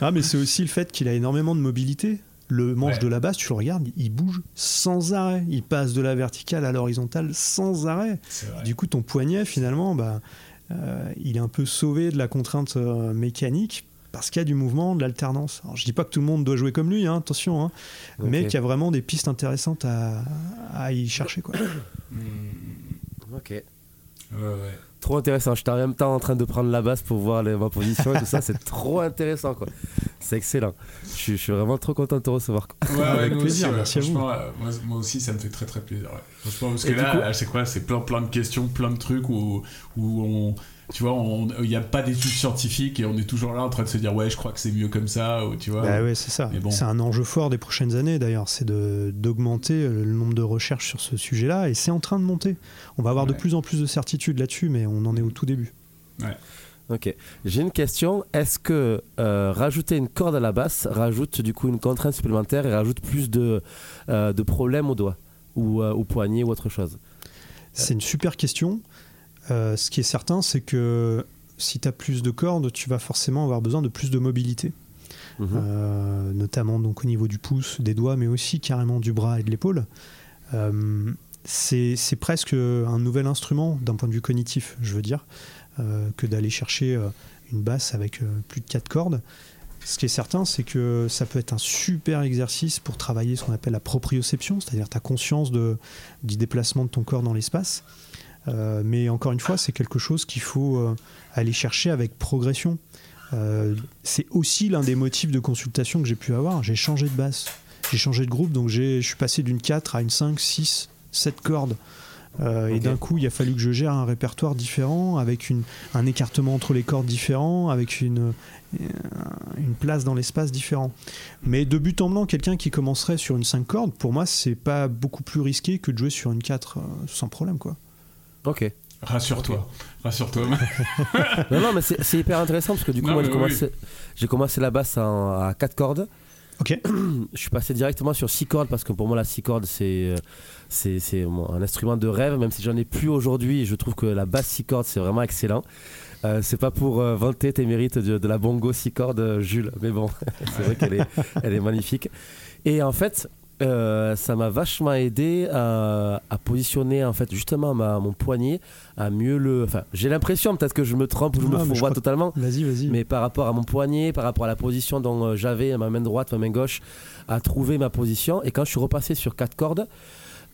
[SPEAKER 3] Ah, mais c'est aussi le fait qu'il a énormément de mobilité. Le manche
[SPEAKER 1] Ouais.
[SPEAKER 3] de la basse, tu le regardes, il bouge sans arrêt. Il passe de la verticale à l'horizontale sans arrêt. Du coup, ton poignet, finalement, bah, euh, il est un peu sauvé de la contrainte euh, mécanique parce qu'il y a du mouvement, de l'alternance. Alors, je dis pas que tout le monde doit jouer comme lui, hein, attention, hein, mais qu'il y a vraiment des pistes intéressantes à, à y chercher. Quoi.
[SPEAKER 2] Ok.
[SPEAKER 1] Ouais, ouais.
[SPEAKER 2] Trop intéressant. Je suis en même temps en train de prendre la basse pour voir les, ma position et tout ça. C'est trop intéressant, quoi. C'est excellent. Je suis, je suis vraiment trop content de te recevoir.
[SPEAKER 1] Ouais,
[SPEAKER 3] Avec
[SPEAKER 1] nous
[SPEAKER 3] plaisir,
[SPEAKER 1] aussi,
[SPEAKER 3] merci à vous.
[SPEAKER 1] Franchement, euh, moi, moi aussi, ça me fait très très plaisir. ouais. Franchement, parce que
[SPEAKER 2] Et
[SPEAKER 1] là,
[SPEAKER 2] coup-
[SPEAKER 1] euh, c'est quoi C'est plein plein de questions, plein de trucs où, où on. Tu vois, il n'y a pas d'études scientifiques et on est toujours là en train de se dire, ouais, je crois que c'est mieux comme ça, ou tu vois.
[SPEAKER 3] Bah ouais, c'est ça.
[SPEAKER 1] Bon.
[SPEAKER 3] C'est un enjeu fort des prochaines années d'ailleurs, c'est d'augmenter euh, le nombre de recherches sur ce sujet-là et c'est en train de monter. On va avoir de plus en plus de certitudes là-dessus, mais on en est au tout début.
[SPEAKER 2] Ok. J'ai une question. Est-ce que euh, rajouter une corde à la basse rajoute du coup une contrainte supplémentaire et rajoute plus de, euh, de problèmes au doigt ou euh, au poignet ou autre chose?
[SPEAKER 3] C'est une super question. Euh, ce qui est certain, c'est que si tu as plus de cordes, tu vas forcément avoir besoin de plus de mobilité,
[SPEAKER 2] Mhm.
[SPEAKER 3] Euh, notamment donc au niveau du pouce, des doigts, mais aussi carrément du bras et de l'épaule. Euh, c'est presque un nouvel instrument d'un point de vue cognitif, je veux dire, euh, que d'aller chercher une basse avec plus de quatre cordes. Ce qui est certain, c'est que ça peut être un super exercice pour travailler ce qu'on appelle la proprioception, c'est-à-dire ta conscience de, du déplacement de ton corps dans l'espace. Euh, mais encore une fois, c'est quelque chose qu'il faut euh, aller chercher avec progression. Euh, c'est aussi l'un des motifs de consultation que j'ai pu avoir. J'ai changé de basse, j'ai changé de groupe, donc je suis passé d'une 4 à une 5, 6, 7 cordes. Et d'un coup, il a fallu que je gère un répertoire différent, avec une, un écartement entre les cordes différent, avec une, une place dans l'espace différent. Mais de but en blanc, quelqu'un qui commencerait sur une 5 cordes, pour moi, c'est pas beaucoup plus risqué que de jouer sur une 4 euh, sans problème. quoi.
[SPEAKER 2] Ok.
[SPEAKER 1] Rassure-toi. Rassure-toi.
[SPEAKER 2] Non, non, mais c'est hyper intéressant parce que du coup,
[SPEAKER 1] Non,
[SPEAKER 2] moi, j'ai commencé, la basse en- à 4 cordes.
[SPEAKER 3] Ok.
[SPEAKER 2] Je suis passé directement sur 6 cordes parce que pour moi, la 6 cordes, c'est, c'est, c'est mon- un instrument de rêve, même si j'en ai plus aujourd'hui. Je trouve que la basse 6 cordes, c'est vraiment excellent. Euh, c'est pas pour euh, vanter tes mérites de, de la bongo 6 cordes, euh, Jules, mais bon, c'est vrai qu'elle est, elle est magnifique. Et en fait, euh, ça m'a vachement aidé à, à positionner en fait justement ma, mon poignet à mieux le. Enfin, j'ai l'impression peut-être que je me trompe ou je me fourvoie totalement,
[SPEAKER 3] Vas-y, vas-y.
[SPEAKER 2] mais par rapport à mon poignet, par rapport à la position dont euh, j'avais ma main droite, ma main gauche, à trouver ma position. Et quand je suis repassé sur quatre cordes,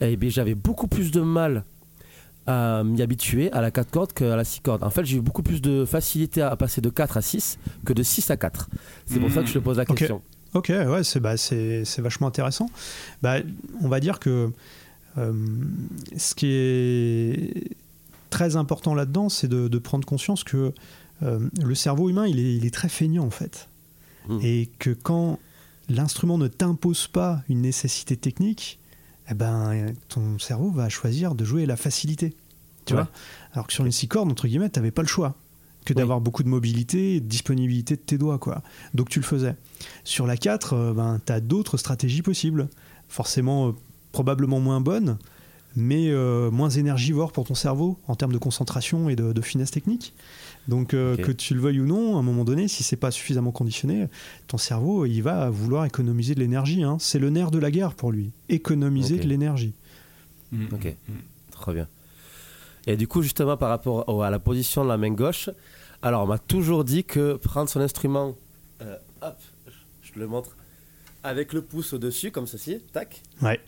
[SPEAKER 2] eh bien, j'avais beaucoup plus de mal à m'y habituer à la 4 cordes qu'à la 6 cordes. En fait, j'ai eu beaucoup plus de facilité à passer de 4 à 6 que de 6 à 4. C'est pour ça que je te pose la question.
[SPEAKER 3] Ok, ouais, c'est bah, vachement intéressant. Bah, on va dire que euh, ce qui est très important là-dedans, c'est de, de prendre conscience que euh, le cerveau humain, il est, il est très feignant en fait.
[SPEAKER 2] Mm.
[SPEAKER 3] Et que quand l'instrument ne t'impose pas une nécessité technique, eh ben, ton cerveau va choisir de jouer la facilité. Tu
[SPEAKER 2] Ouais.
[SPEAKER 3] vois Alors que sur une six cordes, entre guillemets, tu n'avais pas le choix que
[SPEAKER 2] Oui.
[SPEAKER 3] d'avoir beaucoup de mobilité et de disponibilité de tes doigts. Quoi. Donc tu le faisais. Sur la 4, euh, ben, tu as d'autres stratégies possibles. Forcément, euh, probablement moins bonnes, mais euh, moins énergivores pour ton cerveau en termes de concentration et de, de finesse technique. Donc euh, que tu le veuilles ou non, à un moment donné, si c'est pas suffisamment conditionné, ton cerveau, il va vouloir économiser de l'énergie. hein. C'est le nerf de la guerre pour lui. Économiser de l'énergie.
[SPEAKER 1] Mm,
[SPEAKER 2] Ok.
[SPEAKER 1] mm.
[SPEAKER 2] Très bien. Et du coup, justement, par rapport au- à la position de la main gauche, alors on m'a toujours dit que prendre son instrument, euh, hop, je te le montre, avec le pouce au-dessus, comme ceci, tac,
[SPEAKER 3] Ouais.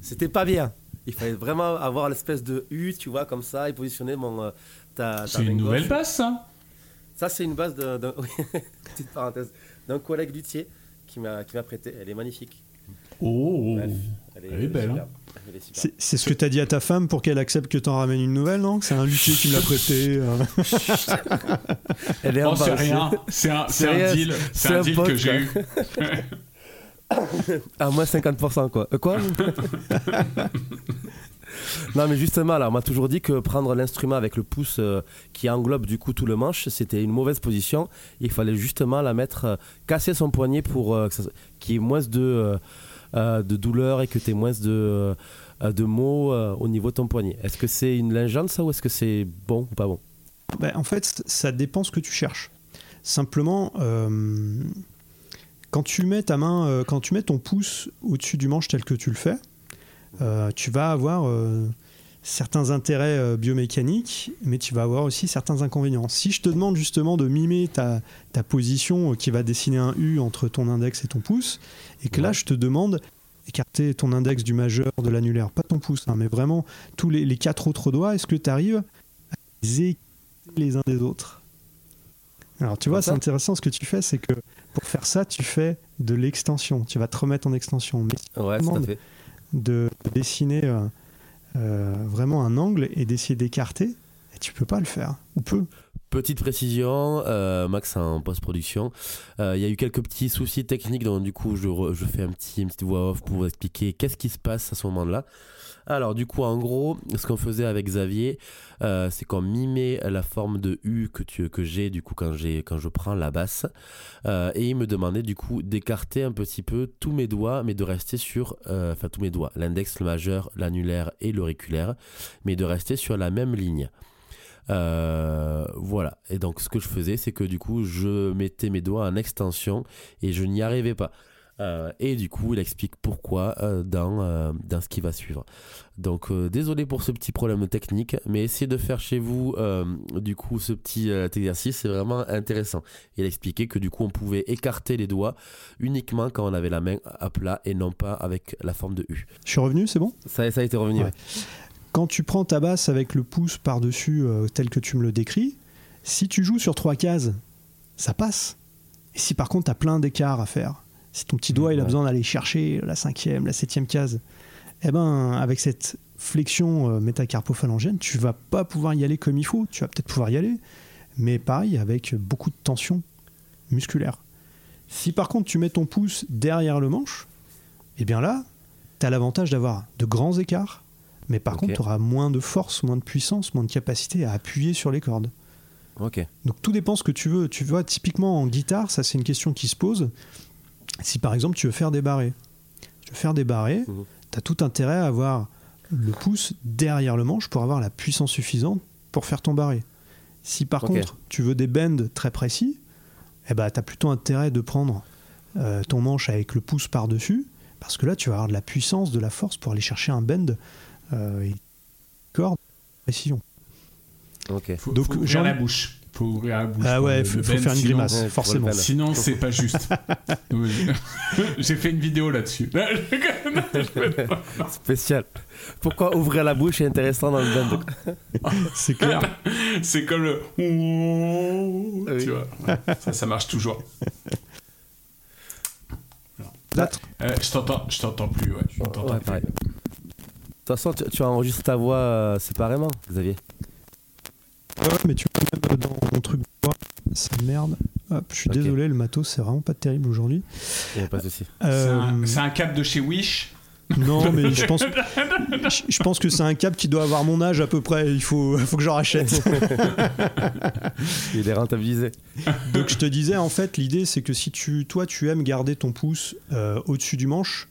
[SPEAKER 2] c'était pas bien. Il fallait vraiment avoir l'espèce de U, tu vois, comme ça, et positionner mon, euh, ta, ta
[SPEAKER 1] C'est une nouvelle passe, ça
[SPEAKER 2] Ça, c'est une base d'un, d'un- oui, petite parenthèse, d'un collègue luthier qui m'a, qui m'a prêté. Elle est magnifique.
[SPEAKER 1] Oh
[SPEAKER 2] Bref,
[SPEAKER 1] Elle est belle, hein.
[SPEAKER 2] Elle est.
[SPEAKER 3] C'est c'est ce que tu as dit à ta femme pour qu'elle accepte que tu en ramènes une nouvelle, non? C'est un luthier qui me l'a prêté. euh.
[SPEAKER 2] Elle est
[SPEAKER 1] Oh, c'est rien, c'est un, c'est
[SPEAKER 2] C'est
[SPEAKER 1] un deal,
[SPEAKER 2] c'est
[SPEAKER 1] un
[SPEAKER 2] un
[SPEAKER 1] deal
[SPEAKER 2] pote,
[SPEAKER 1] que j'ai eu.
[SPEAKER 2] À moins 50%, quoi. Euh, quoi? Non, mais justement, alors, on m'a toujours dit que prendre l'instrument avec le pouce euh, qui englobe du coup tout le manche, c'était une mauvaise position. Il fallait justement la mettre, euh, casser son poignet pour euh, qu'il y ait moins de, euh, de douleur et que tu aies moins de, euh, de mots euh, au niveau de ton poignet. Est-ce que c'est une légende ça ou est-ce que c'est bon ou pas bon?
[SPEAKER 3] Ben, en fait, ça dépend ce que tu cherches. Simplement, quand tu mets ta main, quand tu mets ton pouce au-dessus du manche tel que tu le fais, tu vas avoir certains intérêts euh, biomécaniques, mais tu vas avoir aussi certains inconvénients. Si je te demande justement de mimer ta, ta position euh, qui va dessiner un U entre ton index et ton pouce, et que là je te demande écarter ton index du majeur, de l'annulaire, pas ton pouce, hein, mais vraiment tous les, les quatre autres doigts, est-ce que tu arrives à les écarter les uns des autres? Alors tu vois, c'est intéressant ce que tu fais, c'est que pour faire ça, tu fais de l'extension, tu vas te remettre en extension. Mais
[SPEAKER 2] Ouais,
[SPEAKER 3] de dessiner euh, euh, vraiment un angle et d'essayer d'écarter, et tu peux pas le faire. Ou peu.
[SPEAKER 2] Petite précision, euh, Max en post-production, euh, il y a eu quelques petits soucis techniques, donc du coup je, fais un petit, une petite voix off pour vous expliquer qu'est-ce qui se passe à ce moment-là. Alors du coup en gros, ce qu'on faisait avec Xavier, euh, c'est qu'on mimait la forme de U que, que j'ai du coup quand, quand je prends la basse, euh, et il me demandait du coup d'écarter un petit peu tous mes doigts, mais de rester sur, euh, enfin tous mes doigts, l'index, le majeur, l'annulaire et l'auriculaire, mais de rester sur la même ligne. Voilà. Et donc, ce que je faisais, c'est que du coup, je mettais mes doigts en extension et je n'y arrivais pas. Euh, et du coup, il explique pourquoi euh, dans, euh, dans ce qui va suivre. Donc, désolé pour ce petit problème technique, mais essayez de faire chez vous du coup ce petit exercice, c'est vraiment intéressant. Il expliquait que du coup, on pouvait écarter les doigts uniquement quand on avait la main à plat et non pas avec la forme de U.
[SPEAKER 3] Je suis revenu, c'est bon?
[SPEAKER 2] Ça, ça a été revenu.
[SPEAKER 3] Ouais. Quand tu prends ta basse avec le pouce par-dessus, tel que tu me le décris, si tu joues sur trois cases, ça passe. Et si par contre tu as plein d'écarts à faire, si ton petit doigt il a besoin d'aller chercher la cinquième, la septième case, eh ben avec cette flexion euh, métacarpophalangienne, tu vas pas pouvoir y aller comme il faut. Tu vas peut-être pouvoir y aller, mais pareil, avec beaucoup de tension musculaire. Si par contre tu mets ton pouce derrière le manche, eh bien là, tu as l'avantage d'avoir de grands écarts, mais par contre, tu auras moins de force, moins de puissance, moins de capacité à appuyer sur les cordes.
[SPEAKER 2] Ok.
[SPEAKER 3] Donc tout dépend ce que tu veux. Tu vois, typiquement en guitare, ça c'est une question qui se pose. Si par exemple tu veux faire des barrés, tu veux faire des barrés,
[SPEAKER 2] Mhm.
[SPEAKER 3] tu as tout intérêt à avoir le pouce derrière le manche pour avoir la puissance suffisante pour faire ton barré. Si par contre tu veux des bends très précis, eh ben, tu as plutôt intérêt de prendre euh, ton manche avec le pouce par-dessus, parce que là tu vas avoir de la puissance, de la force pour aller chercher un bend euh, et corde précision.
[SPEAKER 2] Ok.
[SPEAKER 1] Faut,
[SPEAKER 3] Donc,
[SPEAKER 1] faut ouvrir
[SPEAKER 3] j'en-
[SPEAKER 1] la bouche. Faut ouvrir la bouche.
[SPEAKER 3] Ah
[SPEAKER 1] pour
[SPEAKER 3] ouais, faut, faut faire une
[SPEAKER 1] sinon-
[SPEAKER 3] grimace,
[SPEAKER 2] Ouais, pour
[SPEAKER 3] forcément.
[SPEAKER 1] Sinon, c'est pas juste. J'ai fait une vidéo là-dessus.
[SPEAKER 2] Spécial. Pourquoi ouvrir la bouche est intéressant dans le band
[SPEAKER 3] C'est clair.
[SPEAKER 1] c'est comme le.
[SPEAKER 2] Oui.
[SPEAKER 1] Tu vois. Ça, ça marche toujours.
[SPEAKER 3] Là,
[SPEAKER 1] Euh, je t'entends, je t'entends plus. Ouais. Je t'entends
[SPEAKER 2] Ouais. De toute façon, tu, tu enregistres ta voix euh, séparément, Xavier.
[SPEAKER 3] Ouais, mais tu vois, même dans mon truc ça merde. Hop, je suis désolé, le matos, c'est vraiment pas terrible aujourd'hui.
[SPEAKER 2] Il n'y a pas de souci.
[SPEAKER 1] C'est
[SPEAKER 3] Euh,
[SPEAKER 1] un, c'est un cap de chez Wish.
[SPEAKER 3] non, mais je pense, je, je pense que c'est un câble qui doit avoir mon âge à peu près. Il faut, faut que j'en rachète.
[SPEAKER 2] Il est rentabilisé.
[SPEAKER 3] Donc je te disais, en fait, l'idée, c'est que si tu, toi, tu aimes garder ton pouce euh, au-dessus du manche,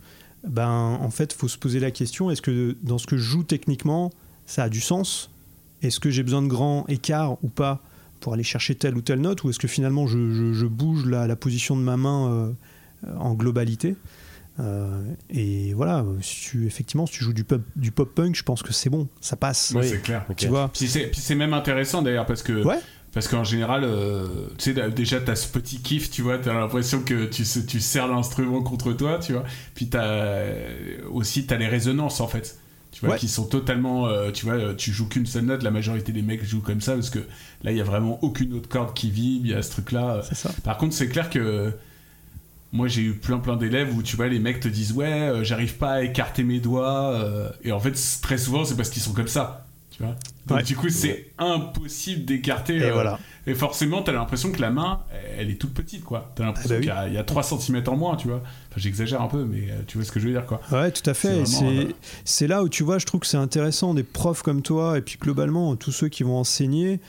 [SPEAKER 3] ben, en fait, faut se poser la question est-ce que dans ce que je joue techniquement, ça a du sens? Est-ce que j'ai besoin de grands écarts ou pas pour aller chercher telle ou telle note Ou est-ce que finalement, je, je- je bouge la, la position de ma main euh, en globalité Euh, et voilà, si tu, effectivement, si tu joues du pop, du pop punk, je pense que c'est bon, ça passe.
[SPEAKER 1] Ouais,
[SPEAKER 2] Oui.
[SPEAKER 1] c'est clair.
[SPEAKER 3] Tu vois
[SPEAKER 1] Puis c'est, puis c'est même intéressant d'ailleurs parce que.
[SPEAKER 3] Ouais.
[SPEAKER 1] Parce qu'en général, euh, tu sais, déjà, t'as ce petit kiff, tu vois, t'as l'impression que tu, tu serres l'instrument contre toi, tu vois. Puis t'as aussi, t'as les résonances, en fait. Tu vois,
[SPEAKER 3] Ouais.
[SPEAKER 1] qui sont totalement, euh, tu vois, euh, tu joues qu'une seule note, la majorité des mecs jouent comme ça, parce que là, il y a vraiment aucune autre corde qui vibre, il y a ce truc-là.
[SPEAKER 3] C'est ça.
[SPEAKER 1] Par contre, c'est clair que moi, j'ai eu plein plein d'élèves où, tu vois, les mecs te disent, ouais, euh, j'arrive pas à écarter mes doigts, euh, et en fait, très souvent, c'est parce qu'ils sont comme ça, tu vois. Donc,
[SPEAKER 3] Ouais.
[SPEAKER 1] du coup, c'est impossible d'écarter.
[SPEAKER 3] Et
[SPEAKER 1] euh,
[SPEAKER 3] voilà.
[SPEAKER 1] et forcément, t'as l'impression que la main, elle est toute petite, quoi. T'as l'impression
[SPEAKER 3] Ah bah oui.
[SPEAKER 1] qu'il y a- il y, a 3 cm en moins, tu vois. Enfin, j'exagère un peu, mais euh, tu vois ce que je veux dire, quoi.
[SPEAKER 3] Ouais, tout à fait.
[SPEAKER 1] C'est euh,
[SPEAKER 3] c'est là où tu vois, je trouve que c'est intéressant des profs comme toi et puis globalement tous ceux qui vont enseigner.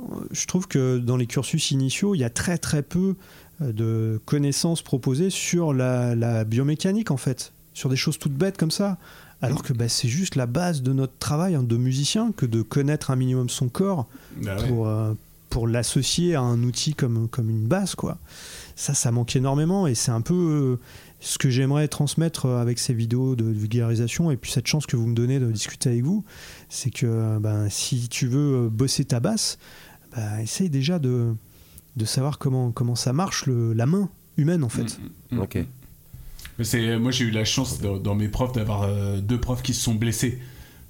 [SPEAKER 3] euh, Je trouve que dans les cursus initiaux, il y a très très peu de connaissances proposées sur la, la biomécanique en fait, sur des choses toutes bêtes comme ça. Alors que bah, c'est juste la base de notre travail hein, de musicien que de connaître un minimum son corps
[SPEAKER 1] bah ouais.
[SPEAKER 3] pour, euh, pour l'associer à un outil comme, comme une base. Quoi. Ça, ça manque énormément et c'est un peu euh, ce que j'aimerais transmettre euh, avec ces vidéos de vulgarisation et puis cette chance que vous me donnez de discuter avec vous. C'est que ben, si tu veux bosser ta basse, ben, essaye déjà de, de savoir comment, comment ça marche le, la main humaine en fait.
[SPEAKER 2] Ok.
[SPEAKER 1] Mais c'est, moi, j'ai eu la chance dans, dans mes profs d'avoir euh, deux profs qui se sont blessés.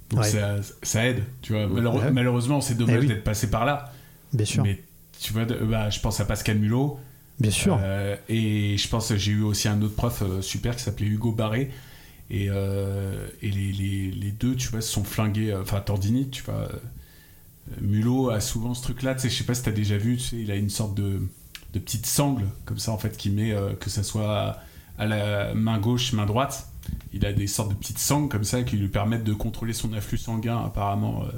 [SPEAKER 1] Donc
[SPEAKER 3] Ouais.
[SPEAKER 1] ça, ça aide, tu vois.
[SPEAKER 3] Ouais.
[SPEAKER 1] Malheureusement, c'est dommage
[SPEAKER 3] Eh oui.
[SPEAKER 1] d'être passé par là.
[SPEAKER 3] Bien sûr,
[SPEAKER 1] Mais tu vois, bah, je pense à Pascal Mulot.
[SPEAKER 3] bien sûr.
[SPEAKER 1] Euh, et je pense j'ai eu aussi un autre prof euh, super qui s'appelait Hugo Barré. Et, euh, et les, les, les deux, tu vois, se sont flingués. Enfin, Tordini, tu vois. Mulot a souvent ce truc-là. Tu sais, je sais pas si t'as déjà vu, tu sais, il a une sorte de, de petite sangle, comme ça, en fait, qui met, que ça soit à la main gauche, main droite. Il a des sortes de petites sangles comme ça qui lui permettent de contrôler son afflux sanguin, apparemment. euh,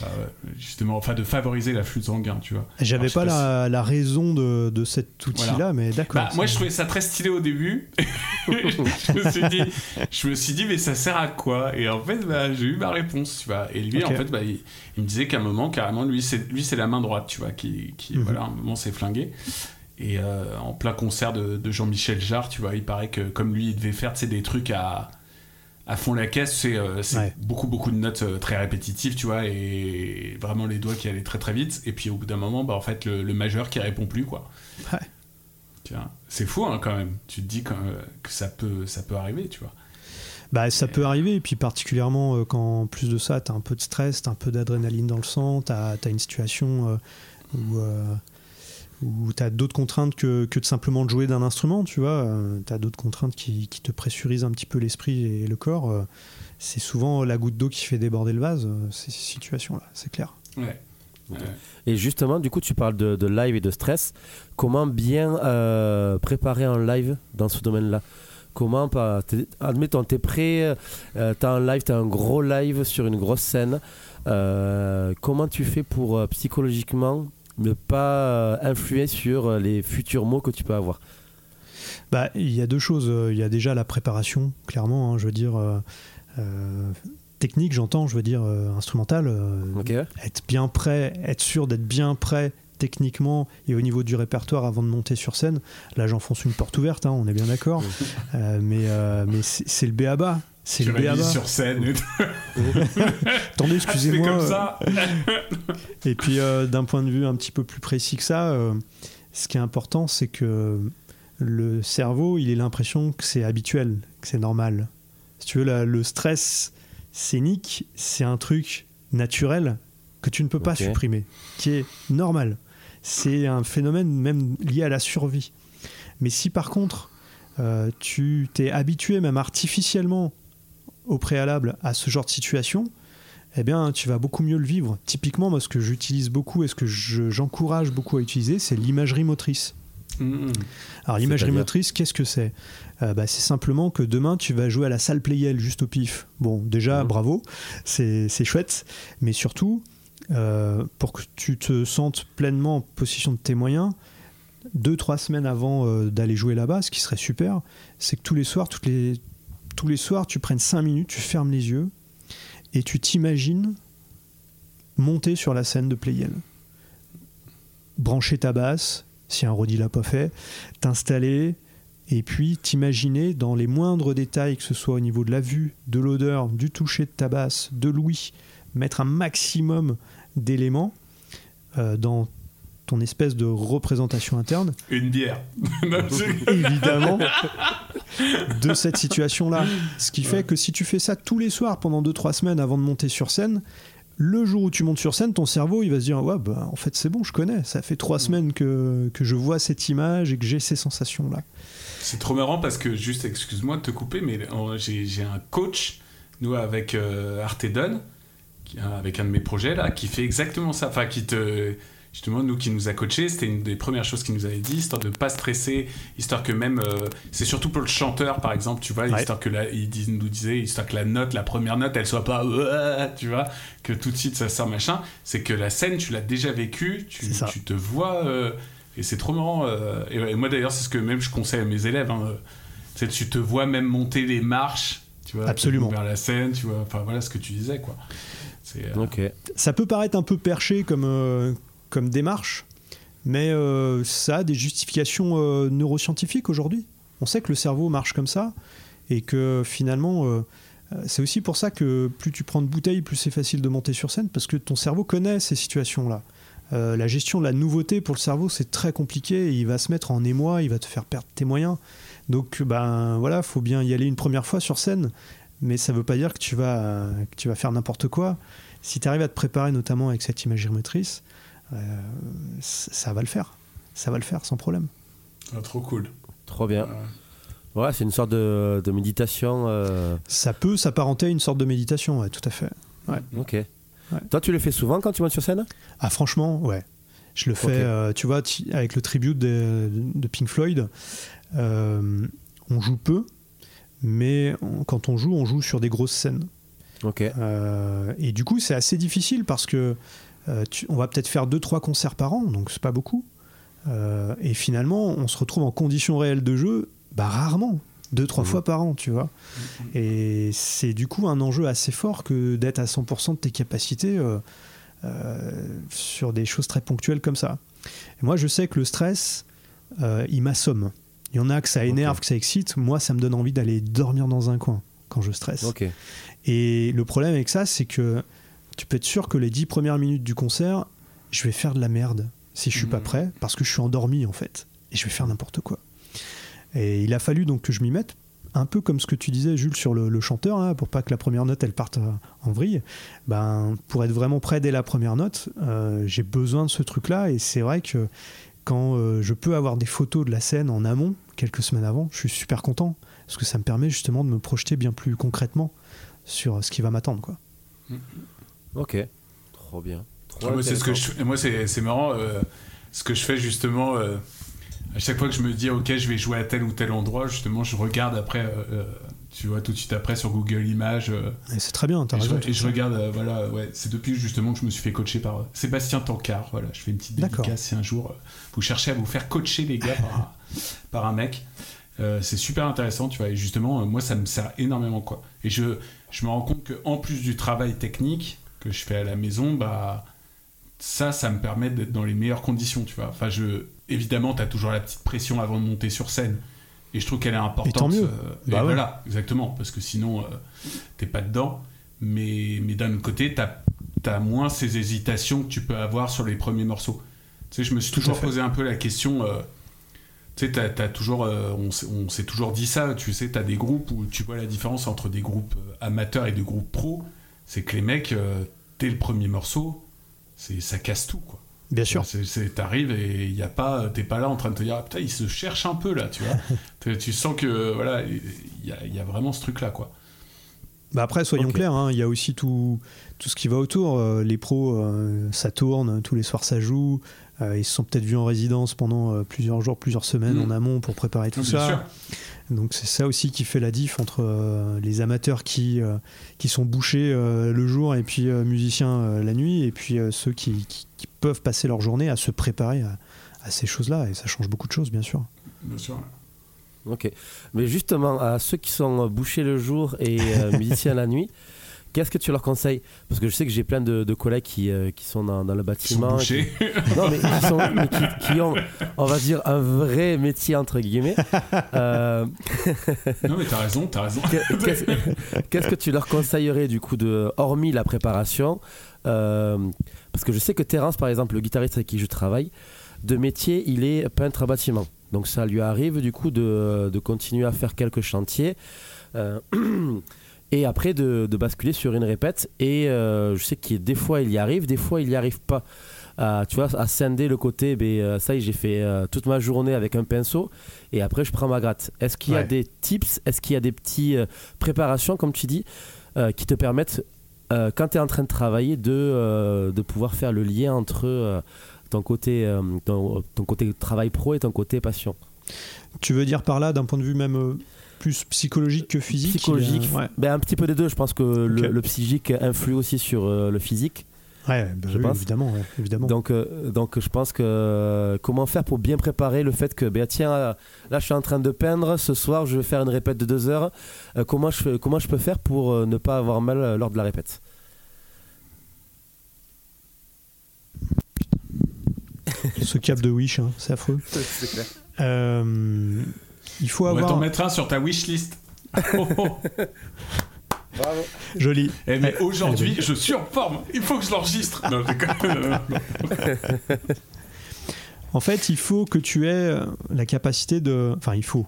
[SPEAKER 1] enfin, justement, enfin, de favoriser l'afflux sanguin, tu vois.
[SPEAKER 3] J'avais pas la, raison de, de cet outil-là,
[SPEAKER 1] Voilà.
[SPEAKER 3] mais d'accord.
[SPEAKER 1] Bah, moi, je trouvais ça très stylé au début. je, me suis dit, je me suis dit, mais ça sert à quoi? Et en fait, bah, j'ai eu ma réponse, tu vois. Et lui, en fait, bah, il, il me disait qu'à un moment, carrément, lui, c'est lui, c'est la main droite, tu vois, qui, qui
[SPEAKER 3] Mhm.
[SPEAKER 1] voilà, à un moment, s'est flingué. Et euh, en plein concert de, de Jean-Michel Jarre, tu vois, il paraît que comme lui, il devait faire, des trucs à à fond la caisse, c'est euh,
[SPEAKER 3] Ouais.
[SPEAKER 1] beaucoup beaucoup de notes euh, très répétitives, tu vois, et vraiment les doigts qui allaient très très vite. Et puis au bout d'un moment, bah, en fait, le, le majeur qui répond plus, quoi.
[SPEAKER 3] Ouais.
[SPEAKER 1] C'est fou hein, quand même. Tu te dis quand- que ça peut, ça peut arriver, tu vois.
[SPEAKER 3] Bah, ça peut arriver, et puis particulièrement quand en plus de ça, tu as un peu de stress, tu as un peu d'adrénaline dans le sang, tu as, une situation où, où tu as d'autres contraintes que, que de simplement de jouer d'un instrument, tu vois. tu as d'autres contraintes qui, qui, te pressurisent un petit peu l'esprit et le corps. c'est souvent la goutte d'eau qui fait déborder le vase, ces situations-là, c'est clair.
[SPEAKER 1] Ouais.
[SPEAKER 2] Et justement, du coup, tu parles de, de live et de stress. Comment bien euh, préparer un live dans ce domaine-là? Comment, pas, admettons, tu es prêt, euh, tu as un live, tu as un gros live sur une grosse scène. Euh, comment tu fais pour psychologiquement ne pas influer sur les futurs mots que tu peux avoir
[SPEAKER 3] bah, Il y a deux choses. Il y a déjà la préparation, clairement. Hein, je veux dire, technique, j'entends, je veux dire euh, instrumental. Euh, être bien prêt, être sûr d'être bien prêt techniquement et au niveau du répertoire avant de monter sur scène. Là, j'enfonce une porte ouverte, hein, on est bien d'accord. Euh, mais mais c'est le béaba. C'est le béaba.
[SPEAKER 1] sur scène. Et
[SPEAKER 3] Attendez, excusez-moi. comme ça. et puis, d'un point de vue un petit peu plus précis que ça, ce qui est important, c'est que le cerveau, il a l'impression que c'est habituel, que c'est normal. Si tu veux, le stress scénique, c'est un truc naturel que tu ne peux pas supprimer, qui est normal. C'est un phénomène même lié à la survie. Mais si par contre, euh, tu t'es habitué même artificiellement au préalable à ce genre de situation, eh bien, tu vas beaucoup mieux le vivre. Typiquement, moi, ce que j'utilise beaucoup et ce que j'encourage beaucoup à utiliser, c'est l'imagerie motrice. Mmh. Alors, l'imagerie motrice, qu'est-ce que c'est? Euh, bah, c'est simplement que demain tu vas jouer à la salle Playel juste au pif. Bon, déjà, mhm. bravo, c'est chouette, mais surtout, euh, pour que tu te sentes pleinement en possession de tes moyens, deux, trois semaines avant euh, d'aller jouer là-bas, ce qui serait super, c'est que tous les soirs, toutes les, tous les soirs, tu prennes cinq minutes, tu fermes les yeux et tu t'imagines monter sur la scène de Playel. Brancher ta basse, si un Rodi l'a pas fait, t'installer, et puis t'imaginer dans les moindres détails, que ce soit au niveau de la vue, de l'odeur, du toucher de ta basse, de l'ouïe, mettre un maximum d'éléments euh, dans ton espèce de représentation interne.
[SPEAKER 1] Une bière.
[SPEAKER 3] Évidemment. De cette situation-là. Ce qui fait que si tu fais ça tous les soirs pendant 2-3 semaines avant de monter sur scène, le jour où tu montes sur scène, ton cerveau, il va se dire Ouais, bah, en fait, c'est bon, je connais. Ça fait trois semaines que, que je vois cette image et que j'ai ces sensations-là.
[SPEAKER 1] C'est trop marrant parce que, juste, excuse-moi de te couper, mais j'ai un coach, nous, avec euh, Artedon, avec un de mes projets, là, qui fait exactement ça. Enfin, qui te. Justement, nous qui nous a coaché, c'était une des premières choses qu'il nous avait dit, histoire de pas stresser, histoire que même. Euh, c'est surtout pour le chanteur, par exemple, tu vois, histoire que la, il nous disait, histoire que la note, la première note, elle soit pas. tu vois, que tout de suite ça sort machin. C'est que la scène, tu l'as déjà vécue, tu, tu, te vois. Euh, et c'est trop marrant. Euh, et, moi d'ailleurs, c'est ce que même je conseille à mes élèves. Hein, c'est tu te vois même monter les marches, tu vois,
[SPEAKER 3] Absolument.
[SPEAKER 1] vers la scène, tu vois. Enfin voilà ce que tu disais quoi.
[SPEAKER 2] Euh,
[SPEAKER 3] ça peut paraître un peu perché comme euh, comme démarche, mais ça a des justifications neuroscientifiques aujourd'hui. On sait que le cerveau marche comme ça et que finalement. c'est aussi pour ça que plus tu prends de bouteilles, plus c'est facile de monter sur scène, parce que ton cerveau connaît ces situations-là. Euh, la gestion de la nouveauté pour le cerveau, c'est très compliqué. il va se mettre en émoi, il va te faire perdre tes moyens. Donc, ben voilà, faut bien y aller une première fois sur scène, mais ça ne veut pas dire que tu vas, que tu vas faire n'importe quoi. Si tu arrives à te préparer, notamment avec cette imagerie motrice, euh, ça va le faire. Ça va le faire sans problème.
[SPEAKER 1] Ah, trop cool.
[SPEAKER 2] Trop bien. Voilà, c'est une sorte de, méditation. Euh.
[SPEAKER 3] Ça peut s'apparenter à une sorte de méditation, tout à fait.
[SPEAKER 2] Ok. Toi, tu le fais souvent quand tu montes sur scène?
[SPEAKER 3] Ah, franchement, ouais. Je le fais, euh, tu vois, avec le tribute de, Pink Floyd, euh, on joue peu, mais quand on joue, on joue sur des grosses scènes.
[SPEAKER 2] Ok.
[SPEAKER 3] Euh, et du coup, c'est assez difficile parce que on va peut-être faire 2-3 concerts par an, donc c'est pas beaucoup. et finalement, on se retrouve en conditions réelles de jeu, bah rarement. Deux trois mmh. fois par an tu vois. Mmh. et c'est du coup un enjeu assez fort que d'être à 100% de tes capacités euh, euh, sur des choses très ponctuelles comme ça. Et moi je sais que le stress euh, il m'assomme. Il y en a que ça énerve que ça excite. Moi ça me donne envie d'aller dormir dans un coin quand je stresse. Et le problème avec ça c'est que tu peux être sûr que les dix premières minutes du concert je vais faire de la merde si je suis pas mmh. prêt parce que je suis endormi en fait et je vais faire n'importe quoi et il a fallu donc que je m'y mette, un peu comme ce que tu disais, Jules, sur le, chanteur, là, pour pas que la première note elle parte euh, en vrille. Ben, pour être vraiment prêt dès la première note, euh, j'ai besoin de ce truc-là. Et c'est vrai que quand euh, je peux avoir des photos de la scène en amont, quelques semaines avant, je suis super content parce que ça me permet justement de me projeter bien plus concrètement sur ce qui va m'attendre. quoi.
[SPEAKER 2] Ok, trop bien. Trop
[SPEAKER 1] moi, c'est ce que je, moi, c'est, c'est marrant. euh, ce que je fais justement, euh, à chaque fois que je me dis, ok, je vais jouer à tel ou tel endroit, justement, je regarde après, euh, tu vois, tout de suite après sur Google Images. euh,
[SPEAKER 3] Et c'est très bien, t'as
[SPEAKER 1] et, je,
[SPEAKER 3] raison.
[SPEAKER 1] et je regarde, euh, voilà, ouais, c'est depuis justement que je me suis fait coacher par euh, Sébastien Tancard. Voilà, je fais une petite
[SPEAKER 3] D'accord.
[SPEAKER 1] dédicace si un jour euh, vous cherchez à vous faire coacher les gars par un, par un mec. Euh, c'est super intéressant, tu vois. Et justement, euh, moi, ça me sert énormément, quoi. Et je, je me rends compte que en plus du travail technique que je fais à la maison, bah ça, ça me permet d'être dans les meilleures conditions, tu vois. Enfin, je, évidemment, t'as toujours la petite pression avant de monter sur scène. Et je trouve qu'elle est importante.
[SPEAKER 3] tant mieux.
[SPEAKER 1] euh, et
[SPEAKER 3] Bah ouais.
[SPEAKER 1] voilà, exactement. Parce que sinon, euh, t'es pas dedans. Mais, mais d'un autre côté, t'as as moins ces hésitations que tu peux avoir sur les premiers morceaux. Tu sais, je me suis
[SPEAKER 3] Tout
[SPEAKER 1] toujours posé un peu la question. euh, tu sais, toujours, euh, on, s'est- on s'est toujours dit ça. Tu sais, t'as des groupes où tu vois la différence entre des groupes amateurs et des groupes pros. C'est que les mecs, euh, dès le premier morceau, c'est ça casse tout, quoi.
[SPEAKER 3] Bien sûr.
[SPEAKER 1] T'arrives et il y a pas, t'es pas là en train de te dire, ah, putain, il se cherche un peu là, tu vois. tu, sens que voilà, il y a, il y a vraiment ce truc là, quoi.
[SPEAKER 3] Bah après, soyons clairs, hein, il y a aussi tout, tout ce qui va autour. Euh, les pros, euh, ça tourne, tous les soirs ça joue. Euh, ils se sont peut-être vus en résidence pendant euh, plusieurs jours, plusieurs semaines
[SPEAKER 1] Mm.
[SPEAKER 3] en amont pour préparer tout
[SPEAKER 1] Bien
[SPEAKER 3] ça.
[SPEAKER 1] sûr.
[SPEAKER 3] Donc c'est ça aussi qui fait la diff entre euh, les amateurs qui, euh, qui sont bouchés euh, le jour et puis euh, musiciens euh, la nuit, et puis euh, ceux qui, qui- qui peuvent passer leur journée à se préparer à, à ces choses-là. Et ça change beaucoup de choses, bien sûr.
[SPEAKER 1] Bien sûr.
[SPEAKER 2] Ok. Mais justement, à ceux qui sont bouchés le jour et euh, musiciens la nuit, qu'est-ce que tu leur conseilles? Parce que je sais que j'ai plein de, de collègues qui, euh, qui sont dans, dans le
[SPEAKER 1] sont
[SPEAKER 2] bâtiment. qui- non, mais, qui, sont- mais qui- qui ont, on va dire, un vrai métier, entre guillemets. Euh,
[SPEAKER 1] non, mais t'as raison, t'as raison.
[SPEAKER 2] que- Qu'est-ce qu'est-ce que tu leur conseillerais du coup de hormis la préparation euh, Parce que je sais que Terence, par exemple, le guitariste avec qui je travaille, de métier, il est peintre à bâtiment. Donc ça lui arrive du coup de, de continuer à faire quelques chantiers. euh, et après de, de basculer sur une répète. Et euh, je sais que des fois il y arrive, des fois il n'y arrive pas. À, tu vois, à scinder le côté, ben, euh, ça y est, j'ai fait euh, toute ma journée avec un pinceau et après je prends ma gratte. Est-ce qu'il y a
[SPEAKER 3] Ouais.
[SPEAKER 2] des tips, est-ce qu'il y a des petits euh, préparations, comme tu dis, euh, qui te permettent, euh, quand tu es en train de travailler, de, euh, de pouvoir faire le lien entre euh, ton, côté, euh, ton, ton côté travail pro et ton côté passion?
[SPEAKER 3] Tu veux dire par là, d'un point de vue même euh, plus psychologique que physique
[SPEAKER 2] Psychologique,
[SPEAKER 3] il ouais.
[SPEAKER 2] ben, un petit peu des deux. Je pense que le, psychique influe aussi sur euh, le physique.
[SPEAKER 3] Ouais, bah
[SPEAKER 2] Je
[SPEAKER 3] oui,
[SPEAKER 2] pense.
[SPEAKER 3] évidemment. ouais, évidemment.
[SPEAKER 2] Donc, euh, donc je pense que euh, comment faire pour bien préparer le fait que, ben, tiens, euh, là je suis en train de peindre, ce soir je vais faire une répète de deux heures. Euh, comment, je, fais- comment je peux faire pour euh, ne pas avoir mal euh, lors de la répète?
[SPEAKER 3] Ce cap de Wish, hein, c'est affreux.
[SPEAKER 2] C'est clair.
[SPEAKER 3] Il faut
[SPEAKER 1] On va t'en
[SPEAKER 3] avoir.
[SPEAKER 1] mettre un sur ta wishlist. Oh, oh.
[SPEAKER 3] Joli.
[SPEAKER 1] Eh, mais
[SPEAKER 3] Eh,
[SPEAKER 1] aujourd'hui,
[SPEAKER 3] eh,
[SPEAKER 1] je suis en forme. Il faut que je l'enregistre. Non.
[SPEAKER 3] En fait, il faut que tu aies euh, la capacité de. Enfin, il faut.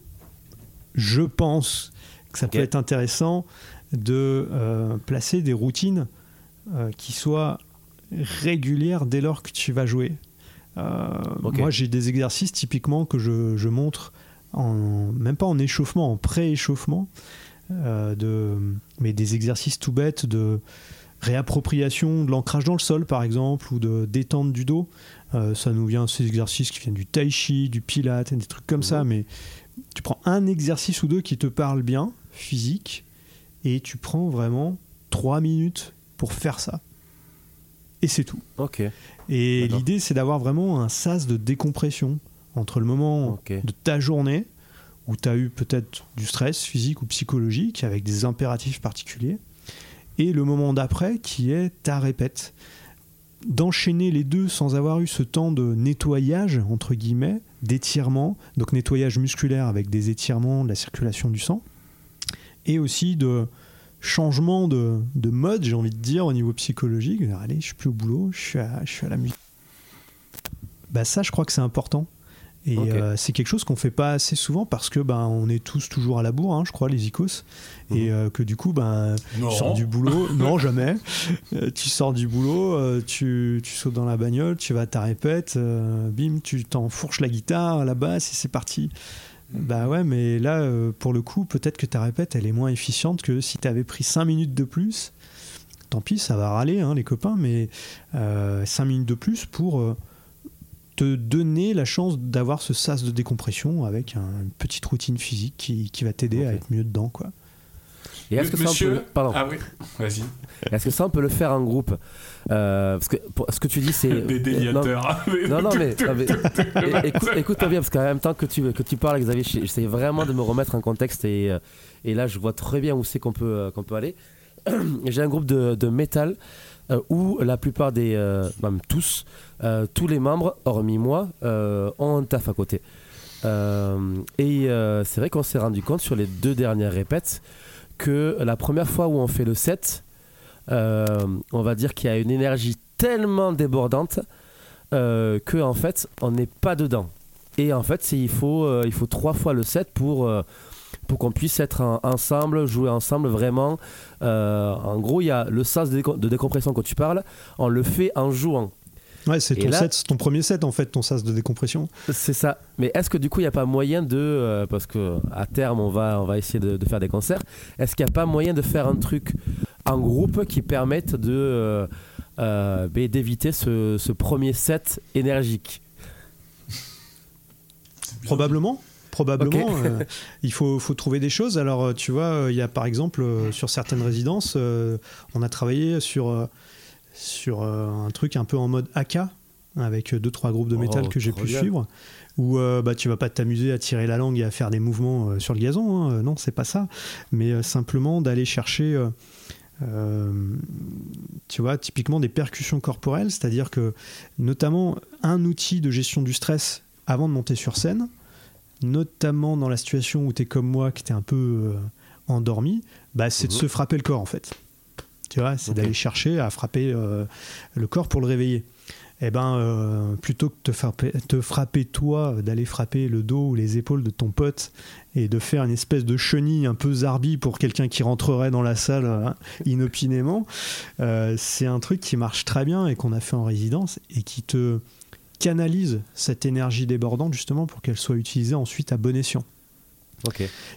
[SPEAKER 3] Je pense que ça peut être intéressant de euh, placer des routines euh, qui soient régulières dès lors que tu vas jouer. Euh. Moi, j'ai des exercices typiquement que je, je montre, en, même pas en échauffement, en pré-échauffement, euh, de, mais des exercices tout bêtes de réappropriation de l'ancrage dans le sol, par exemple, ou de détente du dos. Euh, ça nous vient, ces exercices qui viennent du tai chi, du pilate, des trucs comme ça, mais tu prends un exercice ou deux qui te parle bien, physique, et tu prends vraiment trois minutes pour faire ça. Et c'est tout.
[SPEAKER 2] Ok,
[SPEAKER 3] Et l'idée, c'est d'avoir vraiment un sas de décompression entre le moment de ta journée où tu as eu peut-être du stress physique ou psychologique avec des impératifs particuliers et le moment d'après qui est ta répète. D'enchaîner les deux sans avoir eu ce temps de nettoyage, entre guillemets, d'étirement, donc nettoyage musculaire avec des étirements, de la circulation du sang, et aussi de changement de, de mode, j'ai envie de dire, au niveau psychologique. Allez, je suis plus au boulot, je suis à, je suis à la musique. Bah ça, je crois que c'est important. Et euh, c'est quelque chose qu'on fait pas assez souvent parce que ben on est tous toujours à la bourre, hein, je crois, les icos, et mhm. euh, que du coup ben tu sors du boulot, non jamais, euh, tu sors du boulot, tu, tu, sautes dans la bagnole, tu vas à ta répète, bim, tu t'enfourches la guitare, la basse et c'est parti. Bah ouais, mais là pour le coup peut-être que ta répète elle est moins efficiente que si tu avais pris 5 minutes de plus. Tant pis, ça va râler hein, les copains, mais 5 minutes de plus pour te donner la chance d'avoir ce sas de décompression avec une petite routine physique qui, qui va t'aider à être mieux dedans. Quoi.
[SPEAKER 2] Et est-ce que, ça, on peut... Pardon.
[SPEAKER 1] Ah oui, vas-y.
[SPEAKER 2] Est-ce que ça, on peut le faire en groupe euh, Parce que ce que tu dis, c'est.
[SPEAKER 1] Des déliateurs.
[SPEAKER 2] Non, non, mais, écoute, moi bien, parce qu'en même temps que tu, que tu parles, Xavier, j'essaie vraiment de me remettre en contexte et, euh, et là, je vois très bien où c'est qu'on peut, euh, qu'on peut aller. J'ai un groupe de, de métal où la plupart des. même tous, euh, tous les membres, hormis moi, euh, ont un taf à côté. Euh, et c'est vrai qu'on s'est rendu compte sur les deux dernières répètes que la première fois où on fait le set, on va dire qu'il y a une énergie tellement débordante que en fait on n'est pas dedans. Et en fait, il faut, trois fois le set pour pour qu'on puisse être ensemble, jouer ensemble vraiment. en gros, il y a le sens de, décompression quand tu parles, on le fait en jouant.
[SPEAKER 3] Ouais, c'est ton, ton premier set en fait, ton sas de décompression.
[SPEAKER 2] C'est ça. Mais est-ce que du coup, il n'y a pas moyen de, euh, parce que à terme, on va, on va essayer de, faire des concerts, est-ce qu'il n'y a pas moyen de faire un truc en groupe qui permette de euh, euh, ben, d'éviter ce, premier set énergique?
[SPEAKER 3] Probablement. Probablement, il faut, faut, trouver des choses. Alors, tu vois, il y a par exemple sur certaines résidences, on a travaillé sur sur euh, un truc un peu en mode AK avec deux trois groupes de oh, métal que j'ai pu suivre où euh, bah, tu vas pas t'amuser à tirer la langue et à faire des mouvements euh, sur le gazon hein. non c'est pas ça mais simplement d'aller chercher tu vois typiquement des percussions corporelles c'est à dire que notamment un outil de gestion du stress avant de monter sur scène notamment dans la situation où tu es comme moi qui était un peu endormi bah, c'est de mhm. se frapper le corps en fait tu vois, c'est d'aller chercher à frapper euh, le corps pour le réveiller. Eh ben, euh, plutôt que de te frapper, te frapper toi, d'aller frapper le dos ou les épaules de ton pote et de faire une espèce de chenille un peu zarbi pour quelqu'un qui rentrerait dans la salle hein, inopinément, euh, c'est un truc qui marche très bien et qu'on a fait en résidence et qui te canalise cette énergie débordante justement pour qu'elle soit utilisée ensuite à bon escient.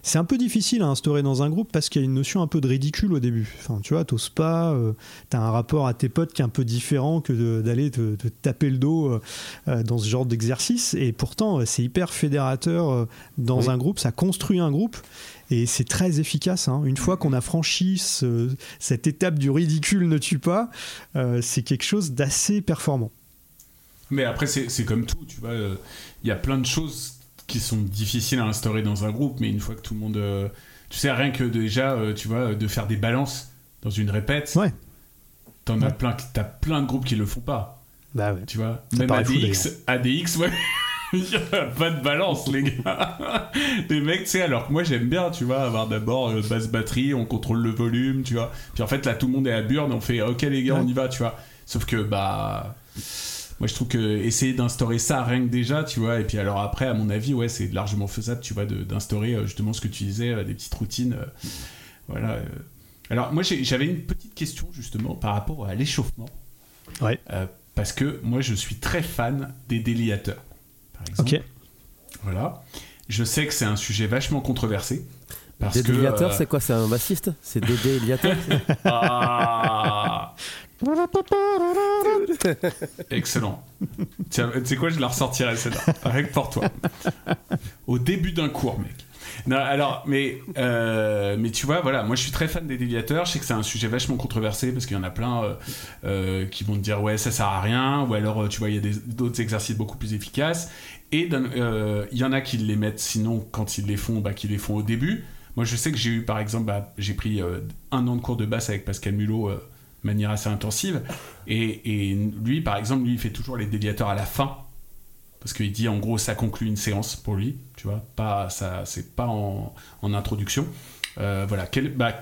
[SPEAKER 3] C'est un peu difficile à instaurer dans un groupe parce qu'il y a une notion un peu de ridicule au début. Enfin, tu vois, t'oses pas, euh, t'as un rapport à tes potes qui est un peu différent que d'aller te, taper le dos euh, euh, dans ce genre d'exercice. Et pourtant, c'est hyper fédérateur dans un groupe, ça construit un groupe. Et c'est très efficace. Hein. Une fois qu'on a franchi cette étape du ridicule ne tue pas, c'est quelque chose d'assez performant.
[SPEAKER 1] Mais après, c'est comme tout, tu vois. Il y a plein de choses qui sont difficiles à instaurer dans un groupe, mais une fois que tout le monde. Euh, tu sais, rien que déjà, euh, tu vois, de faire des balances dans une répète.
[SPEAKER 3] Ouais.
[SPEAKER 1] T'en as plein, t'as plein de groupes qui le font pas.
[SPEAKER 3] Bah ouais.
[SPEAKER 1] Tu vois, même ADX, ADX, ouais. Il n'y a pas de balance, les gars. Les mecs, tu sais, alors que moi j'aime bien, tu vois, avoir d'abord euh, basse batterie, on contrôle le volume, tu vois. Puis en fait, là, tout le monde est à burn, on fait ok, les gars, on y va, tu vois. Sauf que, bah moi je trouve que essayer d'instaurer ça rien que déjà tu vois. Et puis alors après à mon avis ouais c'est largement faisable tu vois d'instaurer euh, justement ce que tu disais euh, des petites routines euh, voilà alors moi j'avais une petite question justement par rapport à l'échauffement.
[SPEAKER 3] Ouais.
[SPEAKER 1] parce que moi je suis très fan des déliateurs par exemple. Ok. Voilà. Je sais que c'est un sujet vachement controversé
[SPEAKER 2] parce des déliateurs, c'est quoi? C'est un bassiste? C'est des déliateurs
[SPEAKER 1] ah Excellent. Tu sais quoi, je la ressortirai celle-là, que pour toi. Au début d'un cours, mec. Non, alors, mais, euh, mais tu vois, voilà, moi je suis très fan des déviateurs. Je sais que c'est un sujet vachement controversé parce qu'il y en a plein euh, euh, qui vont te dire ouais, ça sert à rien, ou alors tu vois, il y a d'autres exercices beaucoup plus efficaces. Et il y en a qui les mettent, sinon, quand ils les font, bah, qui les font au début. Moi je sais que j'ai eu par exemple, bah, j'ai pris un an de cours de basse avec Pascal Mulot manière assez intensive. Et, lui, par exemple, lui, il fait toujours les déviateurs à la fin. Parce qu'il dit, en gros, ça conclut une séance pour lui. Tu vois, pas, ça, c'est pas en, introduction. Euh, voilà. Quel, bah,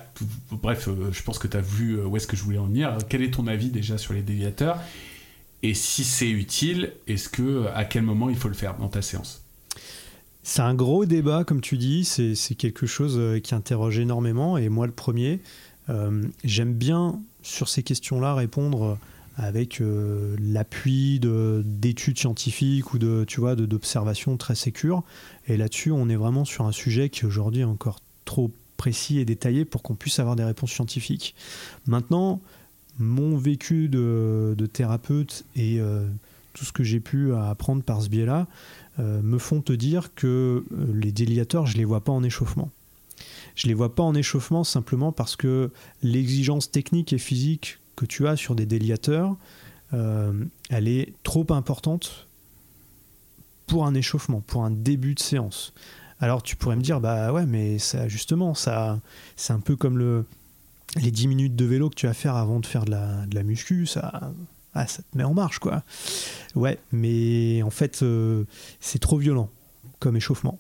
[SPEAKER 1] bref, euh, je pense que tu as vu euh, où est-ce que je voulais en venir. Quel est ton avis déjà sur les déviateurs? Et si c'est utile, est-ce que à quel moment il faut le faire dans ta séance?
[SPEAKER 3] C'est un gros débat, comme tu dis, c'est quelque chose qui interroge énormément, et moi le premier, j'aime bien sur ces questions-là répondre avec euh, l'appui d'études scientifiques ou de tu d'observations très sécures. Et là-dessus, on est vraiment sur un sujet qui aujourd'hui est encore trop précis et détaillé pour qu'on puisse avoir des réponses scientifiques. Maintenant, mon vécu de, thérapeute et euh, tout ce que j'ai pu apprendre par ce biais-là euh, me font te dire que les déliateurs, je les vois pas en échauffement. Je les vois pas en échauffement simplement parce que l'exigence technique et physique que tu as sur des déliateurs, euh, elle est trop importante pour un échauffement, pour un début de séance. Alors tu pourrais me dire, bah ouais, mais ça, justement, ça, c'est un peu comme le, les 10 minutes de vélo que tu vas faire avant de faire de la, de la muscu, ça, ah, ça te met en marche, quoi. Ouais, mais en fait, euh, c'est trop violent comme échauffement.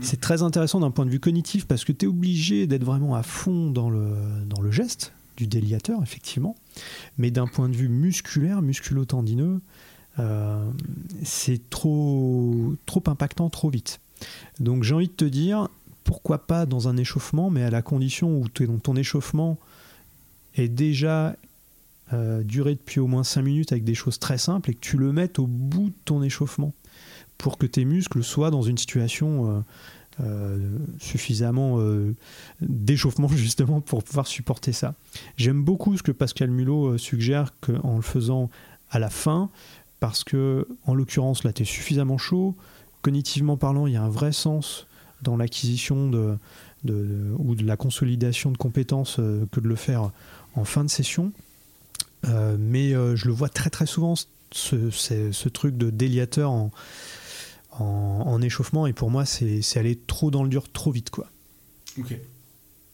[SPEAKER 3] C'est très intéressant d'un point de vue cognitif parce que tu es obligé d'être vraiment à fond dans le, dans le geste, du déliateur, effectivement. Mais d'un point de vue musculaire, musculotendineux, euh, c'est trop, trop impactant trop vite. Donc j'ai envie de te dire, pourquoi pas dans un échauffement, mais à la condition où ton échauffement est déjà euh, duré depuis au moins 5 minutes avec des choses très simples et que tu le mettes au bout de ton échauffement pour que tes muscles soient dans une situation euh, euh, suffisamment euh, d'échauffement justement pour pouvoir supporter ça. J'aime beaucoup ce que Pascal Mulot suggère en le faisant à la fin, parce que en l'occurrence là tu es suffisamment chaud, cognitivement parlant il y a un vrai sens dans l'acquisition de, ou de la consolidation de compétences que de le faire en fin de session. mais je le vois très très souvent ce, ce truc de déliateur en, en, échauffement et pour moi c'est aller trop dans le dur trop vite quoi.
[SPEAKER 1] Ok.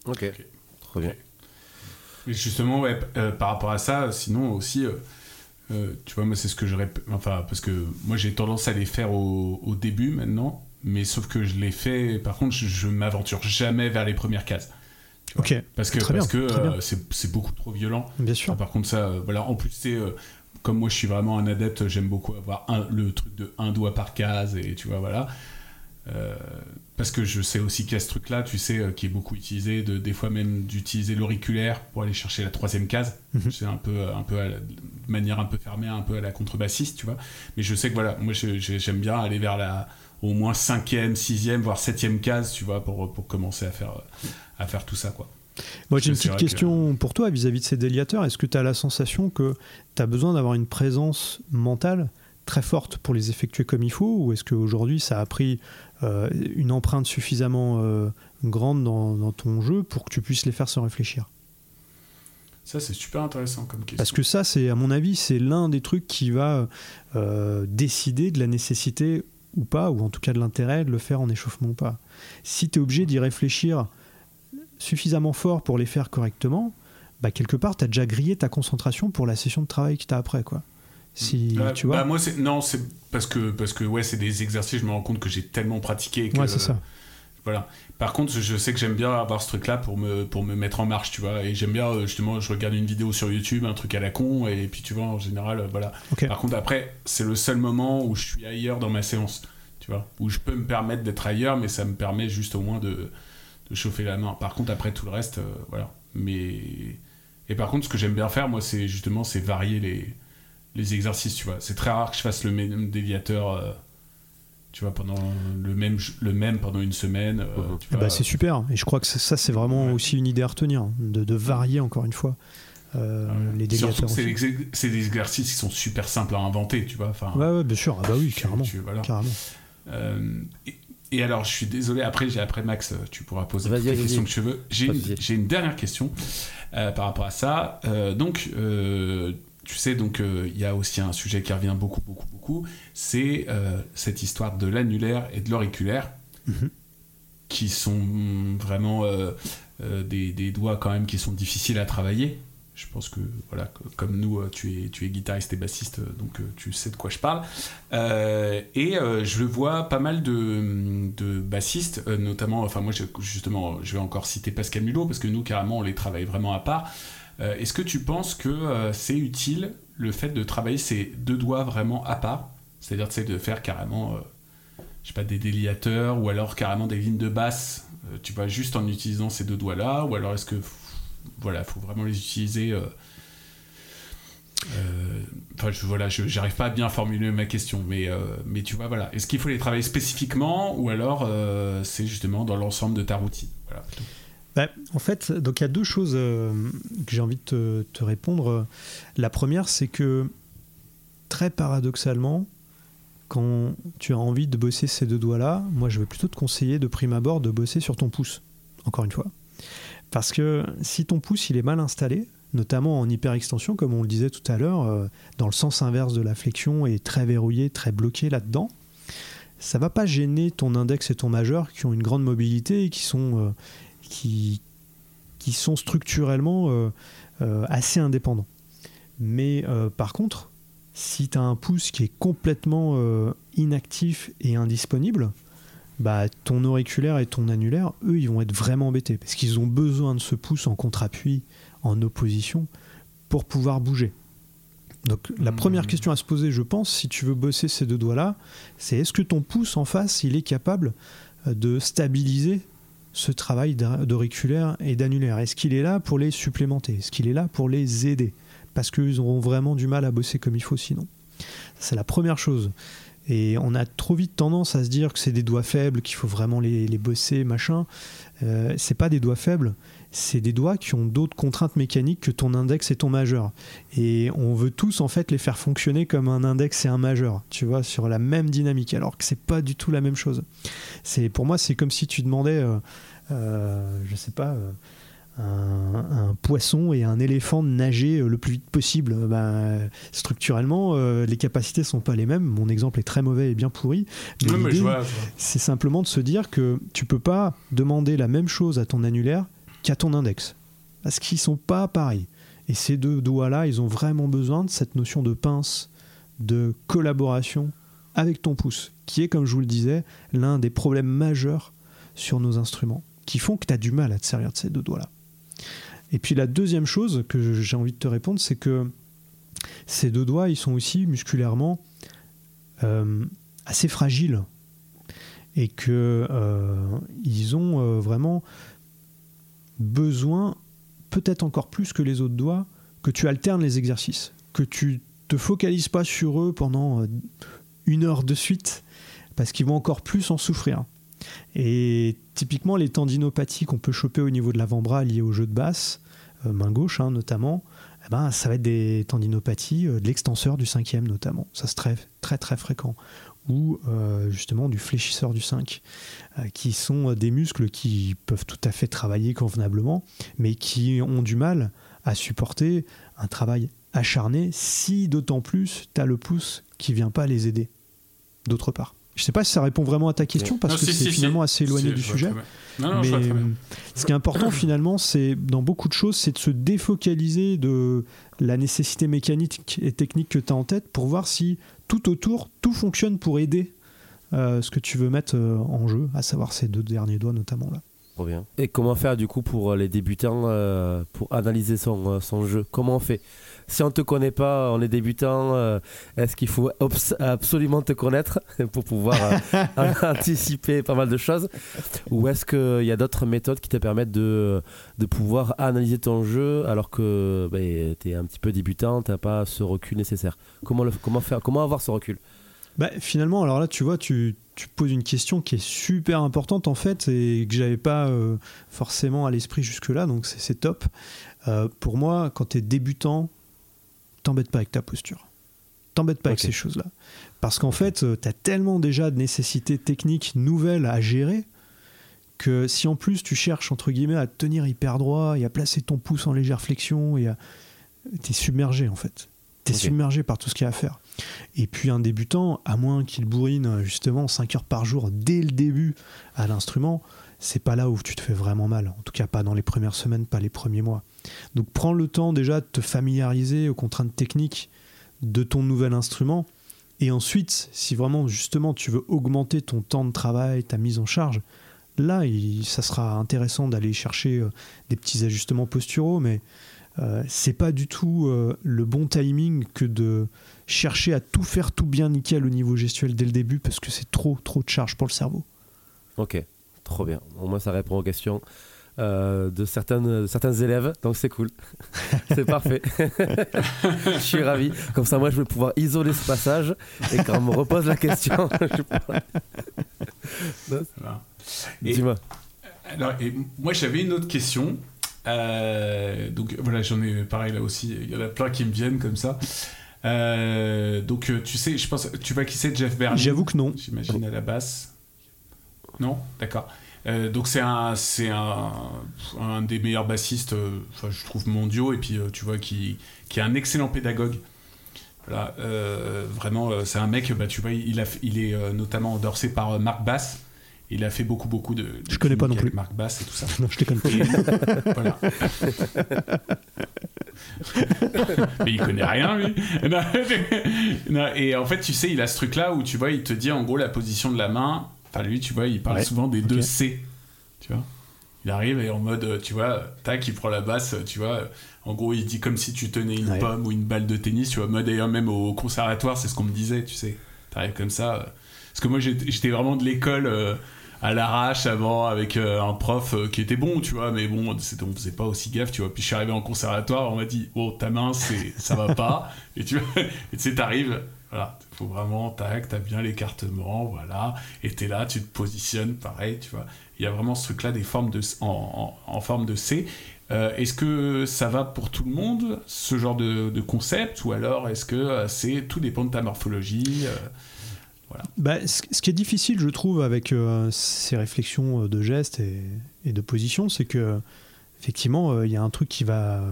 [SPEAKER 2] Ok. Trop bien.
[SPEAKER 1] Et justement ouais, euh, par rapport à ça, sinon aussi, euh, euh, tu vois moi c'est ce que j'aurais, enfin parce que moi j'ai tendance à les faire au, au, début maintenant, mais sauf que je les fais, par contre je, je m'aventure jamais vers les premières cases.
[SPEAKER 3] Ok.
[SPEAKER 1] Parce que parce que c'est beaucoup trop violent.
[SPEAKER 3] Bien sûr.
[SPEAKER 1] par contre ça, voilà, en plus c'est comme moi je suis vraiment un adepte, j'aime beaucoup avoir un, le truc de un doigt par case et tu vois voilà. Euh, parce que je sais aussi qu'il y a ce truc là, tu sais, euh, qui est beaucoup utilisé, de, des fois même d'utiliser l'auriculaire pour aller chercher la troisième case. Mhm. C'est un peu, un peu de manière un peu fermée, un peu à la contrebassiste, tu vois. Mais je sais que voilà, moi j'aime bien aller vers la au moins cinquième, sixième, voire septième case, tu vois, pour, pour commencer à faire, à faire tout ça, quoi.
[SPEAKER 3] Moi, j'ai une petite question pour toi vis-à-vis de ces déliateurs. Est-ce que tu as la sensation que tu as besoin d'avoir une présence mentale très forte pour les effectuer comme il faut Ou est-ce qu'aujourd'hui, ça a pris euh, une empreinte suffisamment euh, grande dans, ton jeu pour que tu puisses les faire sans réfléchir?
[SPEAKER 1] Ça, c'est super intéressant comme question.
[SPEAKER 3] Parce que ça, c'est à mon avis, c'est l'un des trucs qui va euh, décider de la nécessité ou pas, ou en tout cas de l'intérêt de le faire en échauffement ou pas. Si tu es obligé d'y réfléchir suffisamment fort pour les faire correctement, bah quelque part, tu as déjà grillé ta concentration pour la session de travail que tu as après. Quoi. Si,
[SPEAKER 1] bah,
[SPEAKER 3] tu vois
[SPEAKER 1] bah, moi, non, c'est parce que, parce que ouais, c'est des exercices, je me rends compte que j'ai tellement pratiqué que.
[SPEAKER 3] Ouais, c'est ça.
[SPEAKER 1] Voilà. Par contre, je sais que j'aime bien avoir ce truc-là pour me, pour me mettre en marche, tu vois. Et j'aime bien, euh, justement, je regarde une vidéo sur YouTube, un truc à la con, et puis tu vois, en général, euh, voilà. Par contre, après, c'est le seul moment où je suis ailleurs dans ma séance, tu vois. Où je peux me permettre d'être ailleurs, mais ça me permet juste au moins de, chauffer la main. Par contre, après tout le reste, euh, voilà. Mais et par contre, ce que j'aime bien faire, moi, c'est justement, c'est varier les, les exercices, tu vois. C'est très rare que je fasse le même déviateur. Euh, tu vois, pendant le même, le même pendant une semaine. Euh,
[SPEAKER 3] bah, c'est super. Et je crois que ça, c'est vraiment aussi une idée à retenir, de, de varier encore une fois. les déviateurs.
[SPEAKER 1] c'est des exercices qui sont super simples à inventer, tu vois. Enfin,
[SPEAKER 3] ouais, ouais, bien sûr. Ah bah oui, carrément. carrément.
[SPEAKER 1] Et alors, je suis désolé, après, j'ai après Max, tu pourras poser les questions que tu veux. J'ai une, une, dernière question euh, par rapport à ça. Euh, donc, euh, tu sais, donc il y a aussi un sujet qui revient beaucoup, beaucoup, beaucoup. C'est cette histoire de l'annulaire et de l'auriculaire, mhm. qui sont vraiment des, des, doigts quand même qui sont difficiles à travailler je pense que voilà comme nous euh, tu es guitariste et bassiste euh, donc euh, tu sais de quoi je parle. Et je vois pas mal de, de bassistes notamment enfin moi justement je vais encore citer Pascal Mulot parce que nous carrément on les travaille vraiment à part. Est-ce que tu penses que c'est utile le fait de travailler ces deux doigts vraiment à part? C'est-à-dire de faire carrément je sais pas, des déliateurs ou alors carrément des lignes de basse, tu vois, juste en utilisant ces deux doigts-là, ou alors est-ce que, voilà, faut vraiment les utiliser Enfin, je, voilà, j'arrive pas à bien formuler ma question, mais, mais tu vois, voilà. Est-ce qu'il faut les travailler spécifiquement ou alors c'est justement dans l'ensemble de ta routine? Voilà,
[SPEAKER 3] bah, en fait, donc il y a deux choses euh, que j'ai envie de te, répondre. La première, c'est que très paradoxalement, quand tu as envie de bosser ces deux doigts-là, moi je vais plutôt te conseiller de prime abord de bosser sur ton pouce, encore une fois. Parce que si ton pouce il est mal installé, notamment en hyperextension, comme on le disait tout à l'heure, euh, dans le sens inverse de la flexion et très verrouillé, très bloqué là-dedans, ça va pas gêner ton index et ton majeur qui ont une grande mobilité et qui sont euh, qui, sont structurellement euh, assez indépendants. Mais par contre, si tu as un pouce qui est complètement inactif et indisponible, bah, ton auriculaire et ton annulaire, eux, ils vont être vraiment embêtés parce qu'ils ont besoin de ce pouce en contre-appui, en opposition, pour pouvoir bouger. Donc la première mmh. question à se poser, je pense, si tu veux bosser ces deux doigts-là, c'est est-ce que ton pouce en face, il est capable de stabiliser ce travail d'auriculaire et d'annulaire? Est-ce qu'il est là pour les supplémenter? Est-ce qu'il est là pour les aider? Parce qu'ils auront vraiment du mal à bosser comme il faut sinon. C'est la première chose. Et on a trop vite tendance à se dire que c'est des doigts faibles, qu'il faut vraiment les, bosser, machin. Euh, c'est pas des doigts faibles, c'est des doigts qui ont d'autres contraintes mécaniques que ton index et ton majeur. Et on veut tous en fait les faire fonctionner comme un index et un majeur, tu vois, sur la même dynamique, alors que c'est pas du tout la même chose. C'est pour moi, c'est comme si tu demandais, euh, euh, je sais pas. Euh, un, poisson et un éléphant nager le plus vite possible. Bah, structurellement, les capacités sont pas les mêmes. Mon exemple est très mauvais et bien pourri. c'est simplement de se dire que tu peux pas demander la même chose à ton annulaire qu'à ton index. Parce qu'ils sont pas pareils. Et ces deux doigts-là, ils ont vraiment besoin de cette notion de pince, de collaboration avec ton pouce, qui est, comme je vous le disais, l'un des problèmes majeurs sur nos instruments qui font que tu as du mal à te servir de ces deux doigts-là. Et puis la deuxième chose que j'ai envie de te répondre, c'est que ces deux doigts, ils sont aussi musculairement euh, assez fragiles et que euh, ils ont euh, vraiment besoin, peut-être encore plus que les autres doigts, que tu alternes les exercices, que tu te focalises pas sur eux pendant une heure de suite, parce qu'ils vont encore plus en souffrir. Et typiquement, les tendinopathies qu'on peut choper au niveau de l'avant-bras liées au jeu de basse, euh, main gauche hein, notamment, eh ben, ça va être des tendinopathies euh, de l'extenseur du cinquième notamment. Ça c'est très très très fréquent. Ou euh, justement du fléchisseur du 5, qui sont des muscles qui peuvent tout à fait travailler convenablement, mais qui ont du mal à supporter un travail acharné si d'autant plus tu as le pouce qui vient pas les aider d'autre part. Je sais pas si ça répond vraiment à ta question parce que c'est finalement assez éloigné du sujet. mais ce qui est important finalement, c'est dans beaucoup de choses, c'est de se défocaliser de la nécessité mécanique et technique que tu as en tête pour voir si tout autour, tout fonctionne pour aider euh, ce que tu veux mettre euh, en jeu, à savoir ces deux derniers doigts notamment là.
[SPEAKER 2] Trop bien. Et comment faire du coup pour les débutants euh, pour analyser son, son jeu? Comment on fait? Si on te connaît pas, on est débutant, euh, est-ce qu'il faut absolument te connaître pour pouvoir euh, anticiper pas mal de choses? Ou est-ce qu'il y a d'autres méthodes qui te permettent de, de pouvoir analyser ton jeu alors que ben, tu es un petit peu débutant, tu n'as pas ce recul nécessaire? Comment, le, comment, faire, comment avoir ce recul?
[SPEAKER 3] Bah, finalement, alors là, tu vois, tu, tu, poses une question qui est super importante en fait et que j'avais pas euh, forcément à l'esprit jusque-là, donc c'est top. pour moi, quand tu es débutant, t'embête pas avec ta posture. T'embête pas avec ces choses-là. Parce qu'en fait, euh, tu as tellement déjà de nécessités techniques nouvelles à gérer que si en plus tu cherches, entre guillemets, à te tenir hyper droit et à placer ton pouce en légère flexion, et t'es submergé en fait. T'es submergé par tout ce qu'il y a à faire. Et puis un débutant, à moins qu'il bourrine justement 5 heures par jour dès le début à l'instrument, c'est pas là où tu te fais vraiment mal. En tout cas, pas dans les premières semaines, pas les premiers mois. Donc prends le temps déjà de te familiariser aux contraintes techniques de ton nouvel instrument. Et ensuite, si vraiment justement tu veux augmenter ton temps de travail, ta mise en charge, là, ça sera intéressant d'aller chercher euh, des petits ajustements posturaux, mais euh, c'est pas du tout euh, le bon timing que de chercher à tout faire tout bien nickel au niveau gestuel dès le début parce que c'est trop trop de charge pour le cerveau.
[SPEAKER 2] Ok, trop bien. Au moins ça répond aux questions. Euh, de certaines, certains élèves, donc c'est cool. c'est parfait. je suis ravi. Comme ça, moi, je vais pouvoir isoler ce passage et quand on me repose la question,
[SPEAKER 1] Dis-moi. Alors, et moi, j'avais une autre question. Euh, donc voilà, j'en ai pareil là aussi. Il y en a plein qui me viennent comme ça. Euh, donc tu sais, je pense, tu vois qui c'est Jeff Berlin?
[SPEAKER 3] J'avoue que non.
[SPEAKER 1] J'imagine à la basse. Non, d'accord. Euh, donc c'est un, c'est un, un, des meilleurs bassistes, euh, je trouve mondiaux, et puis euh, tu vois qui, qui est un excellent pédagogue. Voilà, vraiment, c'est un mec, bah, tu vois, il, a, il est notamment endorsé par Marc Bass. Il a fait beaucoup, beaucoup de.
[SPEAKER 3] je connais pas non plus.
[SPEAKER 1] Marc Bass et tout ça.
[SPEAKER 3] non, je te connais pas. voilà.
[SPEAKER 1] Mais il connaît rien, lui. et en fait, tu sais, il a ce truc-là où tu vois, il te dit en gros la position de la main Enfin, lui, tu vois, il parle souvent des deux C. Tu vois Il arrive et en mode, tu vois, tac, il prend la basse, tu vois. En gros, il dit comme si tu tenais une pomme ou une balle de tennis, tu vois. Moi, d'ailleurs, même au conservatoire, c'est ce qu'on me disait, tu sais. T'arrives comme ça. Parce que moi, j'étais vraiment de l'école euh, à l'arrache avant avec euh, un prof euh, qui était bon, tu vois, mais bon, on faisait pas aussi gaffe, tu vois. Puis je suis arrivé en conservatoire, on m'a dit, oh, ta main, ça va pas. et tu vois, et tu sais, t'arrives voilà, il faut vraiment, tac, t'as bien l'écartement, voilà, et t'es là, tu te positionnes, pareil, tu vois. Il y a vraiment ce truc-là des formes de, en, en, forme de C. Euh, est-ce que ça va pour tout le monde, ce genre de, de concept, ou alors est-ce que c'est tout dépend de ta morphologie euh, voilà.
[SPEAKER 3] bah, ce, qui est difficile, je trouve, avec ces réflexions de gestes et, et de position, c'est que effectivement, il y a un truc qui va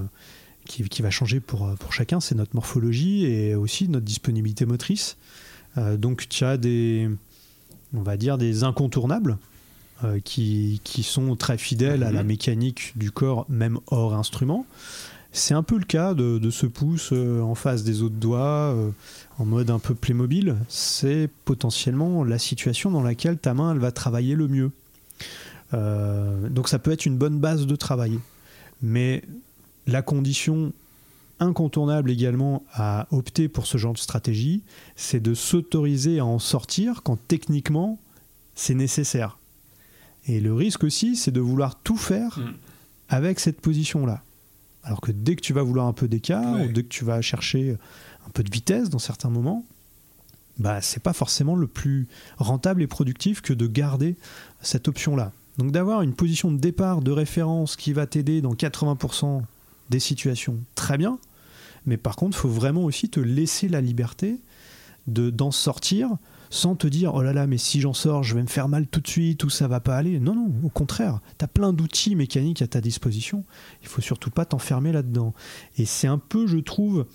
[SPEAKER 3] qui, va changer pour, pour chacun, c'est notre morphologie et aussi notre disponibilité motrice. Euh, donc tu as des, on va dire, des incontournables euh, qui, qui, sont très fidèles à la mhm. mécanique du corps, même hors instrument. C'est un peu le cas de, de ce pouce euh, en face des autres doigts, en mode un peu Playmobil. C'est potentiellement la situation dans laquelle ta main elle va travailler le mieux. donc ça peut être une bonne base de travail. Mais la condition incontournable également à opter pour ce genre de stratégie, c'est de s'autoriser à en sortir quand techniquement c'est nécessaire. Et le risque aussi, c'est de vouloir tout faire mm. avec cette position-là. Alors que dès que tu vas vouloir un peu d'écart, ou dès que tu vas chercher un peu de vitesse dans certains moments, bah, c'est pas forcément le plus rentable et productif que de garder cette option-là. Donc d'avoir une position de départ, de référence qui va t'aider dans 80% des situations, très bien. Mais par contre, il faut vraiment aussi te laisser la liberté de d'en sortir sans te dire oh là là mais si j'en sors je vais me faire mal tout de suite ou ça va pas aller. Non non au contraire. Tu as plein d'outils mécaniques à ta disposition. Il faut surtout pas t'enfermer là-dedans. Et c'est un peu je trouve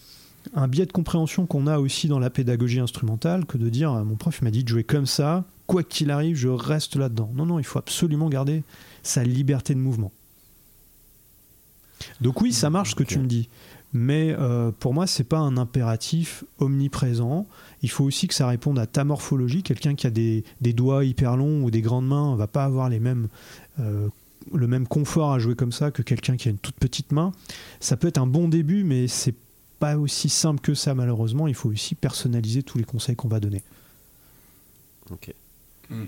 [SPEAKER 3] un biais de compréhension qu'on a aussi dans la pédagogie instrumentale que de dire mon prof m'a dit de jouer comme ça. Quoi qu'il arrive je reste là-dedans. Non non il faut absolument garder sa liberté de mouvement. Donc oui, ça marche ce que tu me dis. Mais euh, pour moi, c'est pas un impératif omniprésent. Il faut aussi que ça réponde à ta morphologie. Quelqu'un qui a des, doigts hyper longs ou des grandes mains va pas avoir les mêmes, euh, le même confort à jouer comme ça que quelqu'un qui a une toute petite main. Ça peut être un bon début, mais c'est pas aussi simple que ça, malheureusement. Il faut aussi personnaliser tous les conseils qu'on va donner.
[SPEAKER 2] Ok.
[SPEAKER 1] Mm, mm.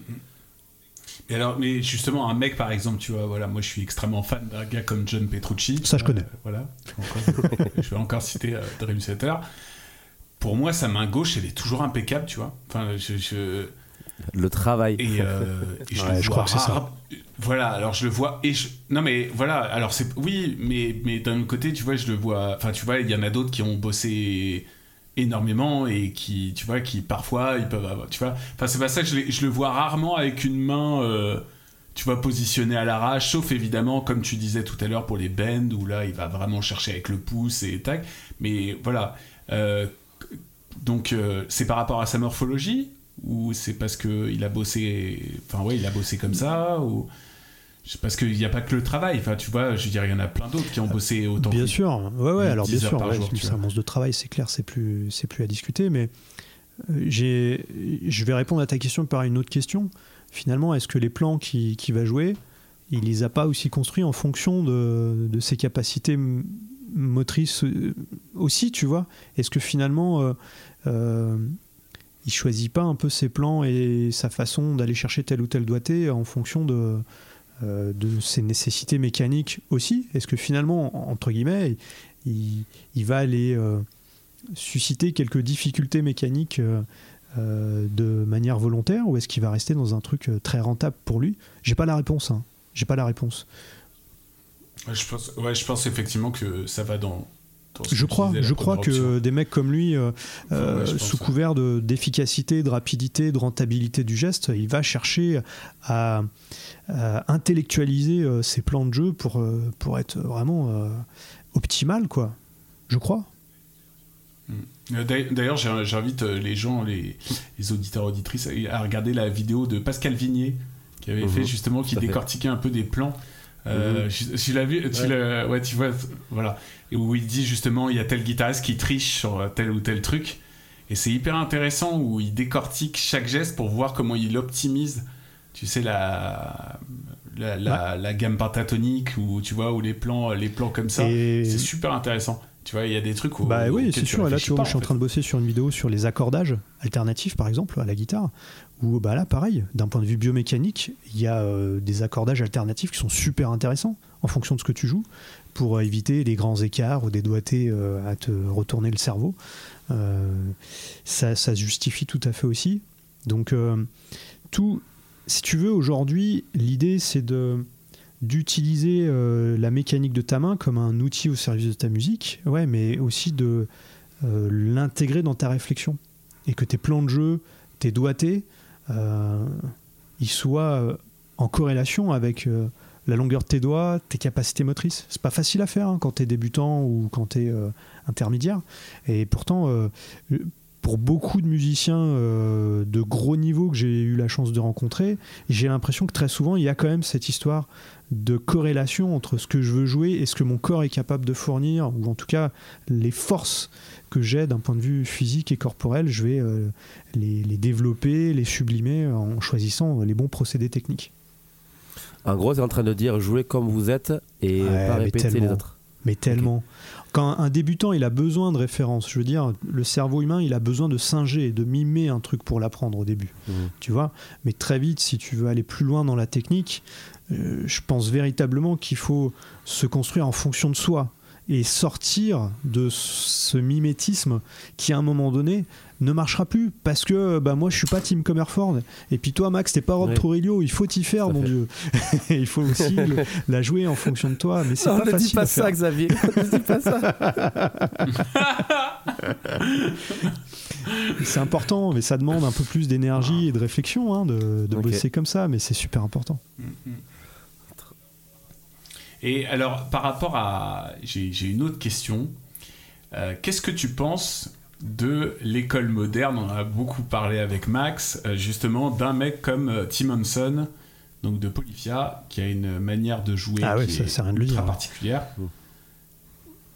[SPEAKER 1] Et alors, mais justement, un mec, par exemple, tu vois, voilà, moi je suis extrêmement fan d'un gars comme John Petrucci.
[SPEAKER 3] Ça, je connais.
[SPEAKER 1] Euh, voilà, je vais encore citer euh, Dream Theater. Pour moi, sa main gauche, elle est toujours impeccable, tu vois. Enfin, je,
[SPEAKER 2] Le travail.
[SPEAKER 1] Et, euh, je, crois que c'est ça. Voilà, alors je le vois. Et Non, mais voilà, alors c'est. Oui, mais, mais d'un côté, tu vois, je le vois. Enfin, tu vois, il y en a d'autres qui ont bossé énormément et qui tu vois qui parfois ils peuvent avoir tu vois enfin c'est pas ça que je, je, le vois rarement avec une main euh, tu vois positionnée à l'arrache sauf évidemment comme tu disais tout à l'heure pour les bends où là il va vraiment chercher avec le pouce et tac mais voilà euh, donc euh, c'est par rapport à sa morphologie ou c'est parce que il a bossé enfin ouais il a bossé comme ça ou parce qu'il n'y a pas que le travail, enfin, tu vois, je veux dire, il y en a plein d'autres qui ont bossé autant.
[SPEAKER 3] Bien sûr, ouais, ouais, alors bien sûr, c'est un monstre de travail, c'est clair, c'est plus, c'est plus à discuter, mais euh, j'ai, je vais répondre à ta question par une autre question. Finalement, est-ce que les plans qui, qui va jouer, il les a pas aussi construits en fonction de, de ses capacités motrice euh, aussi, tu vois Est-ce que finalement, euh, euh, il choisit pas un peu ses plans et sa façon d'aller chercher tel ou tel doigté en fonction de, de ses nécessités mécaniques aussi? Est-ce que finalement, entre guillemets, il, il va aller susciter quelques difficultés mécaniques de manière volontaire ou est-ce qu'il va rester dans un truc très rentable pour lui? J'ai pas la réponse. Hein. J'ai pas la réponse.
[SPEAKER 1] Je pense, ouais, je pense effectivement que ça va dans.
[SPEAKER 3] je crois, je crois que des mecs comme lui, euh, euh, sous couvert d'efficacité, de, rapidité, de rentabilité du geste, il va chercher à, intellectualiser euh, ses plans de jeu pour, pour être vraiment optimal, quoi. Je crois.
[SPEAKER 1] Hmm. D'ailleurs, j'invite les gens, les, les, auditeurs, auditrices, à regarder la vidéo de Pascal Vignier, qui avait mhm. fait justement, qui décortiquait un peu des plans euh, mhm. tu vu, tu ouais. tu vois, voilà, et où il dit justement, il y a tel guitariste qui triche sur tel ou tel truc, et c'est hyper intéressant où il décortique chaque geste pour voir comment il optimise, tu sais la la, la, gamme pentatonique ou tu vois ou les plans les plans comme ça, c'est super intéressant. Tu vois, il y a des trucs où.
[SPEAKER 3] Bah oui, c'est sûr. Et là, tu vois, je suis en train de bosser sur une vidéo sur les accordages alternatifs, par exemple, à la guitare. Où, bah là, pareil, d'un point de vue biomécanique, il y a euh, des accordages alternatifs qui sont super intéressants en fonction de ce que tu joues pour éviter les grands écarts ou des doigtés euh, à te retourner le cerveau. Euh, ça, ça justifie tout à fait aussi. Donc, tout. Si tu veux, aujourd'hui, l'idée, c'est de d'utiliser euh, la mécanique de ta main comme un outil au service de ta musique, ouais, mais aussi de euh, l'intégrer dans ta réflexion. Et que tes plans de jeu, tes doigtés, euh, ils soient en corrélation avec la longueur de tes doigts, tes capacités motrices. C'est pas facile à faire hein, quand tu es débutant ou quand tu es intermédiaire. Et pourtant, pour beaucoup de musiciens de gros niveau que j'ai eu la chance de rencontrer, j'ai l'impression que très souvent, il y a quand même cette histoire de corrélation entre ce que je veux jouer et ce que mon corps est capable de fournir, ou en tout cas les forces que j'ai d'un point de vue physique et corporel, je vais euh, les, développer, les sublimer en choisissant les bons procédés techniques.
[SPEAKER 2] En gros, c'est en train de dire jouer comme vous êtes et pas répéter les autres.
[SPEAKER 3] Mais tellement. Quand un débutant, il a besoin de références. Je veux dire, le cerveau humain, il a besoin de singer, de mimer un truc pour l'apprendre au début. Mmh. Tu vois? Mais très vite, si tu veux aller plus loin dans la technique, euh, je pense véritablement qu'il faut se construire en fonction de soi et sortir de ce mimétisme qui à un moment donné ne marchera plus parce que bah moi je suis pas Tim Comerford et puis toi Max t'es pas Rob oui. il faut t'y faire mon dieu. Il faut aussi la jouer en fonction de toi mais c'est pas
[SPEAKER 2] ne
[SPEAKER 3] facile
[SPEAKER 2] dis pas ça Xavier. Ne dis pas ça.
[SPEAKER 3] C'est important mais ça demande un peu plus d'énergie et de réflexion hein, de, de bosser comme ça mais c'est super important. Mm-hmm.
[SPEAKER 1] Et alors, par rapport à. J'ai une autre question. Euh, qu'est-ce que tu penses de l'école moderne? On en a beaucoup parlé avec Max, euh, justement, d'un mec comme euh, Tim Hanson, donc de Polyphia, qui a une manière de jouer
[SPEAKER 3] ah qui est, très
[SPEAKER 1] particulière.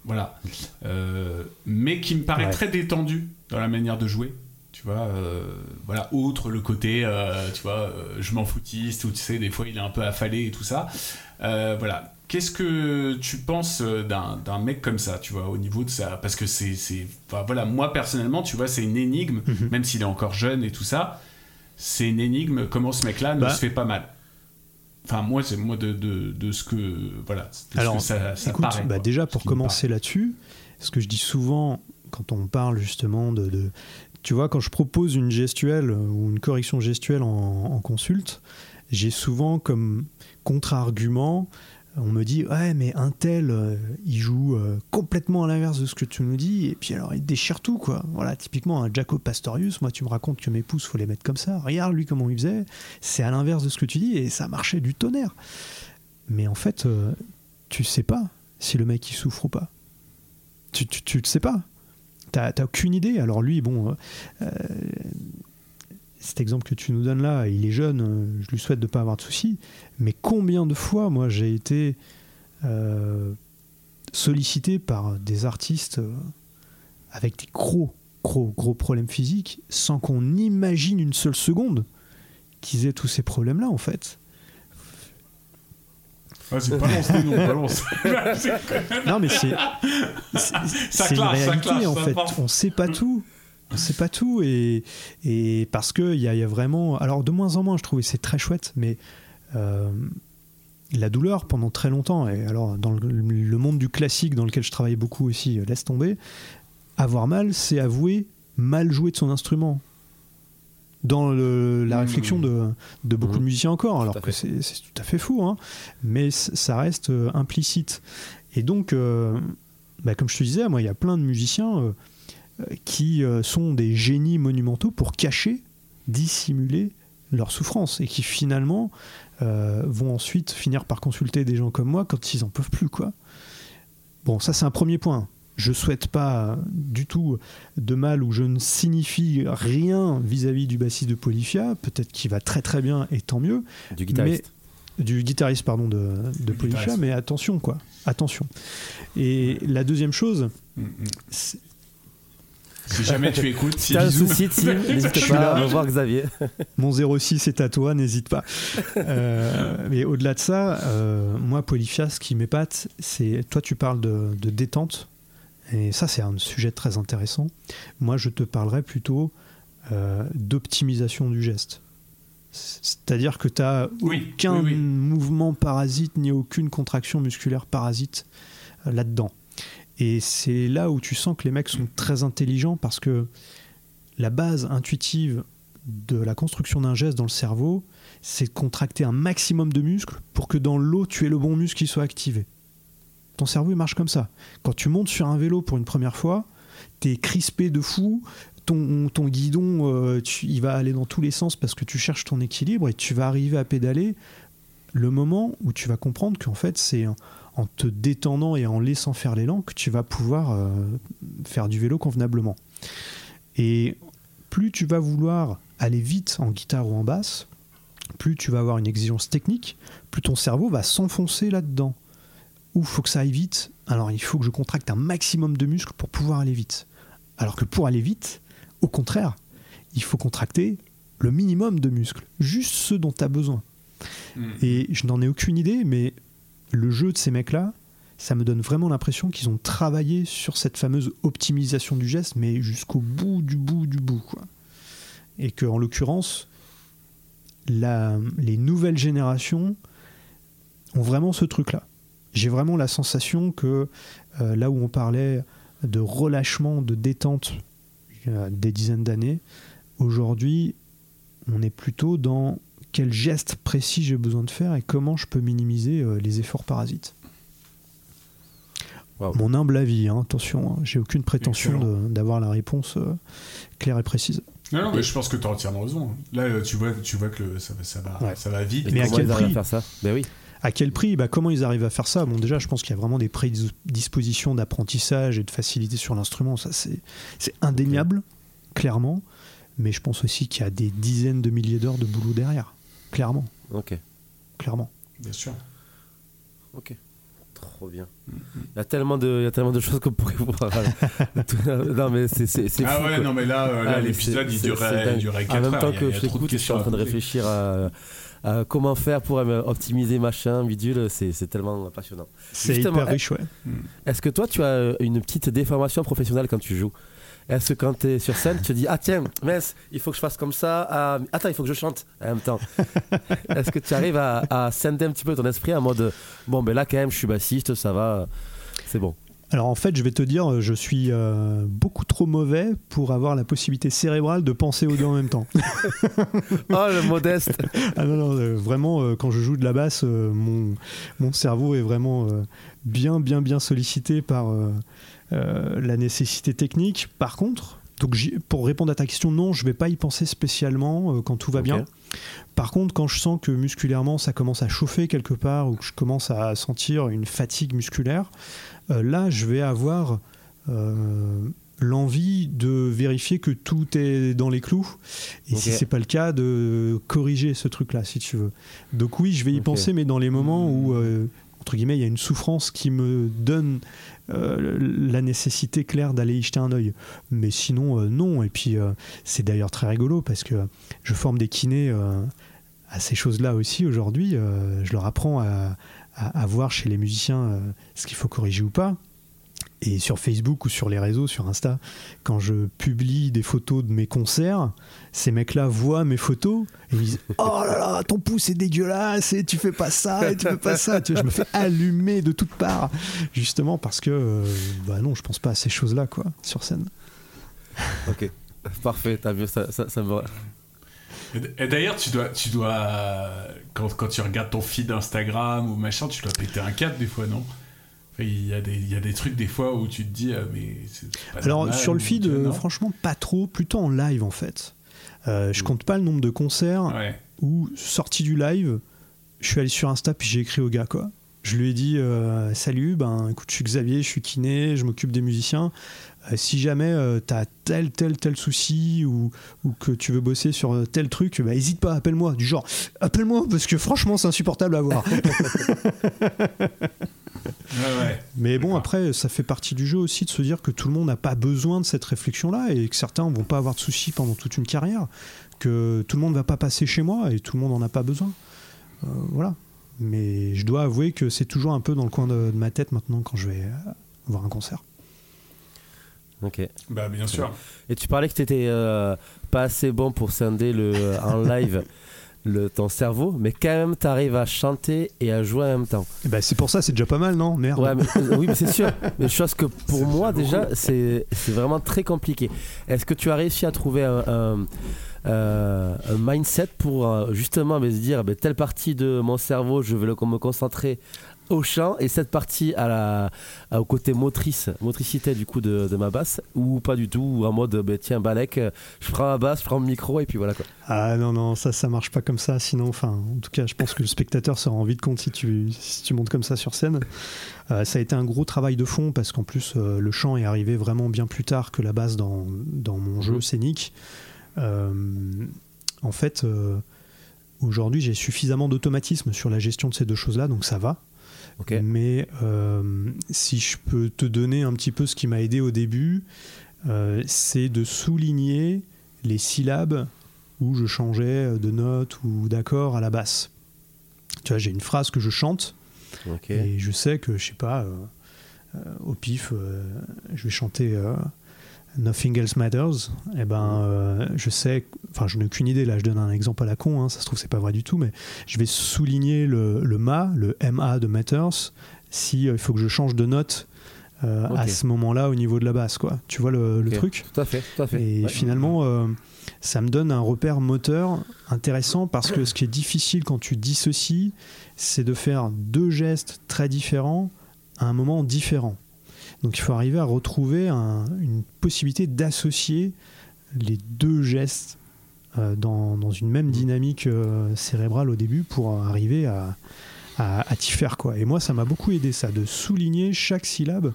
[SPEAKER 1] Voilà. mais qui me paraît très détendu dans la manière de jouer tu vois voilà outre le côté tu vois je m'en foutiste ou tu sais des fois il est un peu affalé et tout ça voilà Qu'est-ce que tu penses euh, d'un mec comme ça, tu vois, au niveau de ça Parce que c'est. Enfin, voilà, moi personnellement, tu vois, c'est une énigme, mhm. même s'il est encore jeune et tout ça, c'est une énigme comment ce mec-là ne bah. se fait pas mal. Enfin, moi, c'est moi de, de, de, ce que. Voilà,
[SPEAKER 3] Alors, ça, écoute, bah, déjà, pour commencer là-dessus, ce que je dis souvent quand on parle justement de, de. tu vois, quand je propose une gestuelle ou une correction gestuelle en, en consulte, j'ai souvent comme contre-argument on me dit ouais mais un tel euh, il joue euh, complètement à l'inverse de ce que tu nous dis et puis alors il déchire tout quoi. Voilà typiquement un Jaco Pastorius moi tu me racontes que mes pouces faut les mettre comme ça. Regarde lui comment il faisait. C'est à l'inverse de ce que tu dis et ça marchait du tonnerre. Mais en fait euh, tu sais pas si le mec il souffre ou pas. Tu, tu, sais pas. T'as aucune idée. Alors lui bon cet exemple que tu nous donnes là, il est jeune, je lui souhaite de ne pas avoir de soucis, mais combien de fois, moi, j'ai été euh, sollicité par des artistes euh, avec des gros, gros, gros problèmes physiques, sans qu'on imagine une seule seconde qu'ils aient tous ces problèmes-là, en fait.
[SPEAKER 1] C'est pas long, c'était non,
[SPEAKER 3] mais c'est. C'est une réalité, en fait. On sait pas tout. Sait pas tout. Et, et parce qu'il y, y, a vraiment. Alors, de moins en moins, je trouve, et c'est très chouette, mais. Euh, la douleur pendant très longtemps, et alors dans le, monde du classique dans lequel je travaille beaucoup aussi, euh, laisse tomber, avoir mal, c'est avouer mal jouer de son instrument. Dans le, la mmh. réflexion de, de beaucoup de mmh. musiciens encore, alors que c'est tout à fait fou, hein, mais ça reste euh, implicite. Et donc, bah, comme je te disais, moi, il y a plein de musiciens qui sont des génies monumentaux pour cacher, dissimuler leur souffrance, et qui finalement euh, vont ensuite finir par consulter des gens comme moi quand ils en peuvent plus quoi. Bon, ça c'est un premier point. Je souhaite pas du tout de mal ou je ne signifie rien vis-à-vis du bassiste de Polyphia. Peut-être qu'il va très très bien et tant mieux.
[SPEAKER 2] Du guitariste.
[SPEAKER 3] du guitariste pardon de, de Polyphia, mais attention quoi, attention. Et la deuxième chose, mm, mm.
[SPEAKER 1] Si jamais tu écoutes,
[SPEAKER 2] si t'as un souci, n'hésite pas à voir Xavier.
[SPEAKER 3] Mon 06 est à toi, n'hésite pas. Euh, mais au-delà de ça, euh, moi, Polyphia, ce qui m'épate, c'est. Toi, tu parles de, détente, et ça, c'est un sujet très intéressant. Moi, je te parlerai plutôt euh, d'optimisation du geste. C'est-à-dire que tu n'as aucun mouvement parasite ni aucune contraction musculaire parasite là-dedans. Et c'est là où tu sens que les mecs sont très intelligents parce que la base intuitive de la construction d'un geste dans le cerveau, c'est de contracter un maximum de muscles pour que dans l'eau, tu aies le bon muscle qui soit activé. Ton cerveau, il marche comme ça. Quand tu montes sur un vélo pour une première fois, tu es crispé de fou, ton, ton guidon, euh, il va aller dans tous les sens parce que tu cherches ton équilibre et tu vas arriver à pédaler le moment où tu vas comprendre qu'en fait, c'est en te détendant et en laissant faire l'élan que tu vas pouvoir euh, faire du vélo convenablement. Et plus tu vas vouloir aller vite en guitare ou en basse, plus tu vas avoir une exigence technique, plus ton cerveau va s'enfoncer là-dedans. Ou faut que ça aille vite, alors il faut que je contracte un maximum de muscles pour pouvoir aller vite. Alors que pour aller vite, au contraire, il faut contracter le minimum de muscles, juste ceux dont tu as besoin. Hmm. Et je n'en ai aucune idée, mais le jeu de ces mecs-là, ça me donne vraiment l'impression qu'ils ont travaillé sur cette fameuse optimisation du geste, mais jusqu'au bout du bout du bout. Et que, en l'occurrence, les nouvelles générations ont vraiment ce truc-là. J'ai vraiment la sensation que euh, là où on parlait de relâchement, de détente il y a des dizaines d'années, aujourd'hui, on est plutôt dans quel geste précis j'ai besoin de faire et comment je peux minimiser euh, les efforts parasites. Mon humble avis, hein, attention, hein, j'ai aucune prétention d'avoir la réponse euh, claire et précise.
[SPEAKER 1] Non, mais je pense que tu as entièrement raison. Là, euh, tu vois, tu vois que ça, ça, va, ça va vite.
[SPEAKER 3] Mais à quel prix
[SPEAKER 2] faire ça? Ben oui.
[SPEAKER 3] À quel prix? Bah, Comment ils arrivent à faire ça? Bon, déjà, je pense qu'il y a vraiment des prédispositions d'apprentissage et de facilité sur l'instrument. Ça, c'est indéniable, clairement. Mais je pense aussi qu'il y a des dizaines de milliers d'heures de boulot derrière. Clairement.
[SPEAKER 2] Ok.
[SPEAKER 3] Clairement.
[SPEAKER 1] Bien sûr.
[SPEAKER 2] Ok. Trop bien. Il y a tellement de, il y a tellement de choses qu'on pourrait voir. non mais c'est, c'est,
[SPEAKER 1] Ah ouais, non mais là, euh, là l'épisode il durait, durait 4
[SPEAKER 2] En même temps que je t'écoute, je suis en train de réfléchir à, comment faire pour optimiser machin, bidule. C'est, c'est tellement passionnant.
[SPEAKER 3] C'est hyper riche, ouais.
[SPEAKER 2] Est-ce que toi, tu as une petite déformation professionnelle quand tu joues? Est-ce que quand tu es sur scène, tu te dis Ah, tiens, mince, il faut que je fasse comme ça. Ah, attends, il faut que je chante en même temps. Est-ce que tu arrives à, à scinder un petit peu ton esprit en mode Bon, ben là, quand même, je suis bassiste, ça va, c'est bon
[SPEAKER 3] alors en fait, je vais te dire, je suis euh, beaucoup trop mauvais pour avoir la possibilité cérébrale de penser aux deux en même temps.
[SPEAKER 2] oh, le modeste
[SPEAKER 3] ah non, non, euh, vraiment, euh, quand je joue de la basse, mon, mon cerveau est vraiment bien, bien, bien sollicité par la nécessité technique. Par contre, donc pour répondre à ta question, non, je vais pas y penser spécialement euh, quand tout va bien. Par contre, quand je sens que musculairement ça commence à chauffer quelque part ou que je commence à sentir une fatigue musculaire, euh, là je vais avoir l'envie de vérifier que tout est dans les clous et si c'est pas le cas de corriger ce truc là si tu veux. Donc oui, je vais y penser mais dans les moments où entre guillemets, il y a une souffrance qui me donne euh, la nécessité claire d'aller y jeter un œil. Mais sinon, euh, non. Et puis, euh, c'est d'ailleurs très rigolo parce que je forme des kinés à ces choses-là aussi aujourd'hui. je leur apprends à, voir chez les musiciens ce qu'il faut corriger ou pas. Et sur Facebook ou sur les réseaux, sur Insta, quand je publie des photos de mes concerts, ces mecs-là voient mes photos et ils disent Oh là là, ton pouce est dégueulasse et tu fais pas ça et tu fais pas ça. je me fais allumer de toutes parts, justement parce que, euh, bah non, je pense pas à ces choses-là, quoi, sur scène.
[SPEAKER 2] Ok, parfait, t'as vu, ça, ça, ça me.
[SPEAKER 1] Et d'ailleurs, tu dois, tu dois quand, quand, tu regardes ton feed Instagram ou machin, tu dois péter un câble des fois, non? Il y, a des, il y a des trucs des fois où tu te dis, euh, mais.
[SPEAKER 3] Alors, sur le feed, euh, franchement, pas trop, plutôt en live en fait. Euh, je mm. compte pas le nombre de concerts où, sorti du live, je suis allé sur Insta puis j'ai écrit au gars, quoi. Je lui ai dit Salut, ben écoute, je suis Xavier, je suis kiné, je m'occupe des musiciens. Euh, si jamais euh, tu as tel, tel, tel souci ou, ou, que tu veux bosser sur tel truc, bah, hésite pas, appelle-moi. Du genre, appelle-moi parce que franchement, c'est insupportable à voir. Mais bon, après, ça fait partie du jeu aussi de se dire que tout le monde n'a pas besoin de cette réflexion-là et que certains vont pas avoir de soucis pendant toute une carrière, que tout le monde va pas passer chez moi et tout le monde en a pas besoin. Euh, voilà. Mais je dois avouer que c'est toujours un peu dans le coin de ma tête maintenant quand je vais voir un concert.
[SPEAKER 2] Ok.
[SPEAKER 1] Bah bien sûr.
[SPEAKER 2] Et tu parlais que tu n'étais euh, pas assez bon pour scinder le, en live le, ton cerveau, mais quand même tu arrives à chanter et à jouer en même temps.
[SPEAKER 3] Bah c'est pour ça, c'est déjà pas mal, non? Merde.
[SPEAKER 2] Ouais, euh, oui, mais c'est sûr. Mais chose que pour moi déjà, c'est vraiment très compliqué. Est-ce que tu as réussi à trouver un, euh, mindset pour justement bah, se dire bah, telle partie de mon cerveau, je vais le, me concentrer au chant et cette partie à la, au côté motrice, motricité du coup de, ma basse ou pas du tout, en mode bah, tiens Balek, je prends ma basse, je prends le micro et puis voilà quoi.
[SPEAKER 3] Ah non non ça ça marche pas comme ça sinon enfin en tout cas je pense que le spectateur se rend vite compte si tu, si tu montes comme ça sur scène. Euh, ça a été un gros travail de fond parce qu'en plus euh, le chant est arrivé vraiment bien plus tard que la basse dans, dans mon jeu mmh. scénique. Euh, en fait aujourd'hui j'ai suffisamment d'automatisme sur la gestion de ces deux choses là donc ça va mais euh, si je peux te donner un petit peu ce qui m'a aidé au début, euh, c'est de souligner les syllabes où je changeais de note ou d'accord à la basse. Tu vois, j'ai une phrase que je chante et je sais que, je sais pas, euh, au pif, je vais chanter Nothing Else Matters, eh ben, euh, je sais, enfin, je n'ai aucune idée, là, je donne un exemple à la con, hein, ça se trouve, c'est pas vrai du tout, mais je vais souligner le, le MA, le MA de Matters, si euh, il faut que je change de note euh, à ce moment-là au niveau de la basse, quoi. Tu vois le, truc
[SPEAKER 2] Tout à fait, tout à fait.
[SPEAKER 3] Et finalement, ça me donne un repère moteur intéressant parce que ce qui est difficile quand tu dissocies, c'est de faire deux gestes très différents à un moment différent. Donc il faut arriver à retrouver une possibilité d'associer les deux gestes euh, dans, une même mmh. dynamique euh, cérébrale au début pour arriver à, à, t'y faire. Quoi. Et moi, ça m'a beaucoup aidé, ça, de souligner chaque syllabe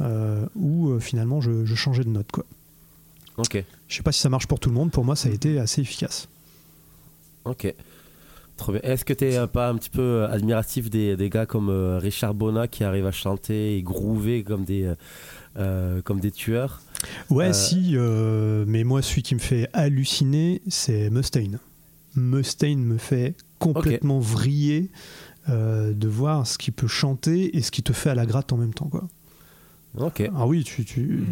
[SPEAKER 3] euh, où finalement je, changeais de note. Quoi.
[SPEAKER 2] Ok.
[SPEAKER 3] Je sais pas si ça marche pour tout le monde, pour moi, ça a été assez efficace.
[SPEAKER 2] Ok. Est-ce que tu n'es pas un petit peu euh, admiratif des, des gars comme euh, Richard Bonnat qui arrivent à chanter et groover comme des, euh, comme des tueurs?
[SPEAKER 3] Ouais, si, mais moi, celui qui me fait halluciner, c'est Mustaine. Mustaine me fait complètement vriller de voir ce qu'il peut chanter et ce qu'il te fait à la gratte en même temps. Quoi.
[SPEAKER 2] Ok.
[SPEAKER 3] Ah oui, tu. tu...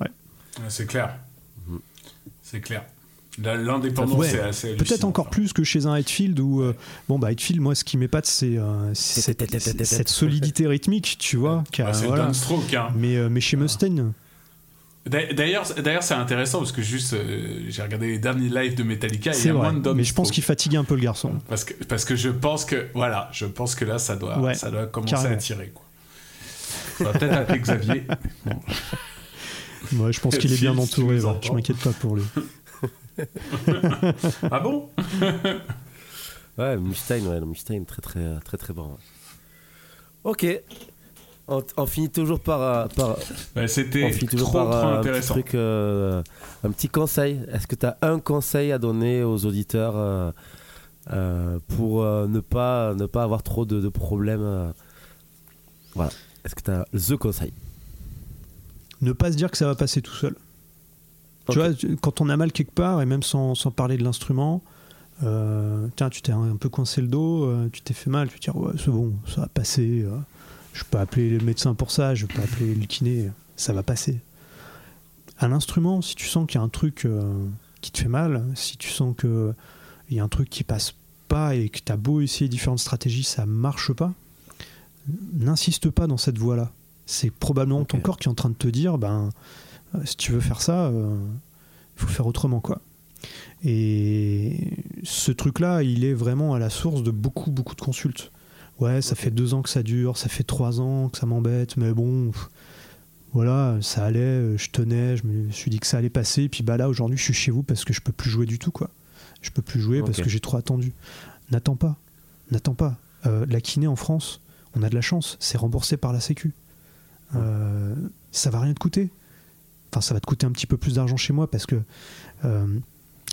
[SPEAKER 3] Ouais.
[SPEAKER 1] C'est clair. Mhm. C'est clair. L'indépendance, c'est assez
[SPEAKER 3] Peut-être encore plus que chez un Hetfield où, euh, bon, bah, Hetfield, moi, ce qui m'épate, c'est euh, cette, solidité rythmique, tu vois.
[SPEAKER 1] c'est voilà. stroke. Hein.
[SPEAKER 3] Mais, euh, mais chez Mustaine.
[SPEAKER 1] D'ailleurs, d'ailleurs, c'est intéressant parce que juste, j'ai regardé les derniers lives de Metallica.
[SPEAKER 3] C'est vrai. mais je pense qu'il fatigue un peu le garçon.
[SPEAKER 1] Parce que, parce que je pense que, voilà, je pense que là, ça doit, ça doit commencer à tirer. Quoi. peut-être avec Xavier.
[SPEAKER 3] Moi, je pense qu'il est bien entouré. Je m'inquiète pas pour lui.
[SPEAKER 1] ah bon?
[SPEAKER 2] Ouais, Mustaine, ouais, Mustaine, très très très très bon. Ok. On, finit toujours par. Euh, par
[SPEAKER 1] C'était trop, par, trop
[SPEAKER 2] euh,
[SPEAKER 1] intéressant.
[SPEAKER 2] Un, petit euh, un petit conseil. Est-ce que tu as un conseil à donner aux auditeurs pour ne, pas, ne pas avoir trop de, de problèmes Voilà. Est-ce que tu as the conseil?
[SPEAKER 3] Ne pas se dire que ça va passer tout seul. Tu vois, quand on a mal quelque part, et même sans, sans parler de l'instrument, Euh, tiens, tu t'es un peu coincé le dos, euh, tu t'es fait mal, tu te dis ouais, c'est bon, ça va passer. euh, je peux appeler le médecin pour ça, je peux appeler le kiné, ça va passer. À l'instrument, si tu sens qu'il y a un truc euh, qui te fait mal, si tu sens qu'il y a un truc qui passe pas et que tu as beau essayer différentes stratégies, ça marche pas, n'insiste pas dans cette voie-là. C'est probablement ton corps qui est en train de te dire ben, si tu veux faire ça, il faut faire autrement. quoi. Et ce truc-là, il est vraiment à la source de beaucoup, beaucoup de consultes. Ouais, ça fait deux ans que ça dure, ça fait trois ans que ça m'embête, mais bon, voilà, ça allait, euh, je tenais, je me suis dit que ça allait passer, et puis bah là, aujourd'hui, je suis chez vous parce que je peux plus jouer du tout, quoi. Je peux plus jouer parce que j'ai trop attendu. N'attends pas, n'attends pas. Euh, la kiné en France, on a de la chance, c'est remboursé par la Sécu. Euh, ça va rien te coûter. Enfin, ça va te coûter un petit peu plus d'argent chez moi parce que euh,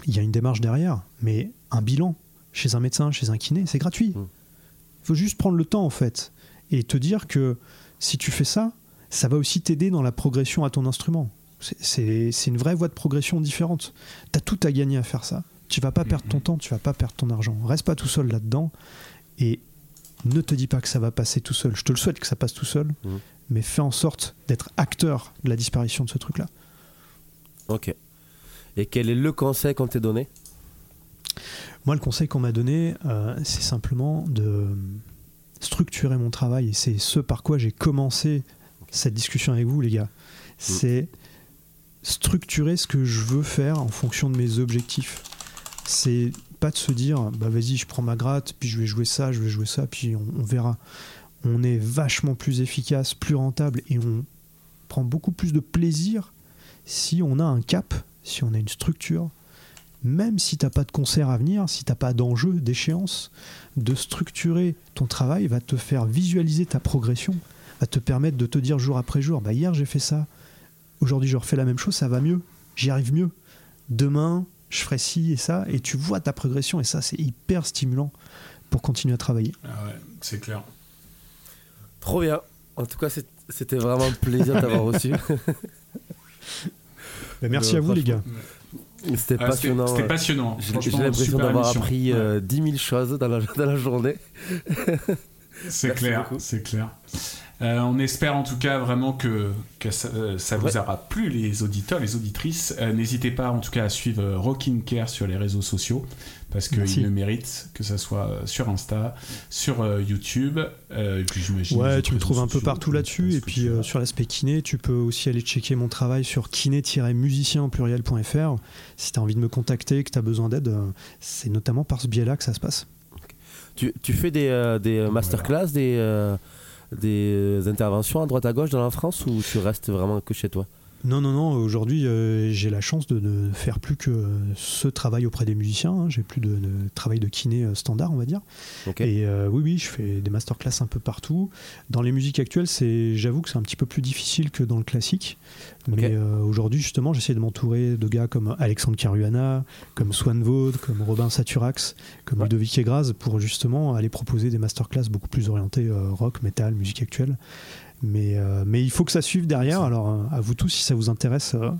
[SPEAKER 3] il y a une démarche derrière, mais un bilan chez un médecin, chez un kiné, c'est gratuit. Il
[SPEAKER 2] Mm.
[SPEAKER 3] faut juste prendre le temps en fait et te dire que si tu fais ça, ça va aussi t'aider dans la progression à ton instrument. C'est- une vraie voie de progression différente. Tu as tout à gagner à faire ça. Tu vas pas perdre ton temps, tu vas pas perdre ton argent. Reste pas tout seul là-dedans et ne te dis pas que ça va passer tout seul. Je te le souhaite que ça passe tout seul,
[SPEAKER 2] Mhm.
[SPEAKER 3] Mais fais en sorte d'être acteur de la disparition de ce truc-là.
[SPEAKER 2] Ok. Et quel est le conseil qu'on t'a donné?
[SPEAKER 3] Moi, le conseil qu'on m'a donné, euh, c'est simplement de structurer mon travail. Et c'est ce par quoi j'ai commencé cette discussion avec vous, les gars. C'est structurer ce que je veux faire en fonction de mes objectifs. C'est pas de se dire, bah vas-y, je prends ma gratte, puis je vais jouer ça, je vais jouer ça, puis on, on verra. On est vachement plus efficace, plus rentable, et on prend beaucoup plus de plaisir si on a un cap, si on a une structure, même si t'as pas de concert à venir, si t'as pas d'enjeu, d'échéance, de structurer ton travail va te faire visualiser ta progression, va te permettre de te dire jour après jour, bah hier j'ai fait ça, aujourd'hui je refais la même chose, ça va mieux, j'y arrive mieux. Demain, je ferai ci et ça, et tu vois ta progression, et ça c'est hyper stimulant pour continuer à travailler.
[SPEAKER 1] Ah c'est clair.
[SPEAKER 2] Trop bien. En tout cas, c'était vraiment un plaisir de t'avoir reçu.
[SPEAKER 3] Merci
[SPEAKER 2] Euh,
[SPEAKER 3] à vous les gars.
[SPEAKER 2] C'était
[SPEAKER 1] Ah, C'était
[SPEAKER 2] passionnant.
[SPEAKER 1] c'était
[SPEAKER 2] euh,
[SPEAKER 1] passionnant.
[SPEAKER 2] J'ai
[SPEAKER 1] Franchement,
[SPEAKER 2] j'ai l'impression d'avoir appris
[SPEAKER 1] Ouais.
[SPEAKER 2] euh, 10 000 choses dans la, dans la journée.
[SPEAKER 1] C'est clair, c'est clair. Euh, on espère en tout cas vraiment que, que ça, euh, ça vous
[SPEAKER 2] Ouais.
[SPEAKER 1] aura plu, les auditeurs, les auditrices. Euh, N'hésitez pas en tout cas à suivre euh, Rockin' Care sur les réseaux sociaux parce
[SPEAKER 3] Merci.
[SPEAKER 1] qu'il le mérite, que ça soit euh, sur Insta, sur euh, YouTube. euh, et puis j'imagine
[SPEAKER 3] Ouais, tu me trouves un peu partout là-dessus.
[SPEAKER 1] ce
[SPEAKER 3] Et puis euh, sur l'aspect kiné, tu peux aussi aller checker mon travail sur kiné-musicien au pluriel.fr. Si tu as envie de me contacter, que tu as besoin d'aide, euh, c'est notamment par ce biais-là que ça se passe.
[SPEAKER 2] Tu, tu fais des, euh, des euh, masterclass, des, euh, des interventions à droite à gauche dans la France ou tu restes vraiment que chez toi?
[SPEAKER 3] Non, non, non. Aujourd'hui, euh, j'ai la chance de ne faire plus que ce travail auprès des musiciens. hein. J'ai plus de, de travail de kiné euh, standard, on va dire. Et euh, oui, oui, je fais des masterclass un peu partout. Dans les musiques actuelles, c'est, j'avoue que c'est un petit peu plus difficile que dans le classique. Mais aujourd'hui, justement, j'essaie de m'entourer de gars comme Alexandre Caruana, comme Swan Vaud, comme Robin Saturax, comme
[SPEAKER 2] Ouais.
[SPEAKER 3] Ludovic Egraz, pour justement aller proposer des masterclass beaucoup plus orientés euh, rock, metal, musique actuelle. Mais, euh, mais il faut que ça suive derrière. Alors, euh, à vous tous, si ça vous intéresse euh,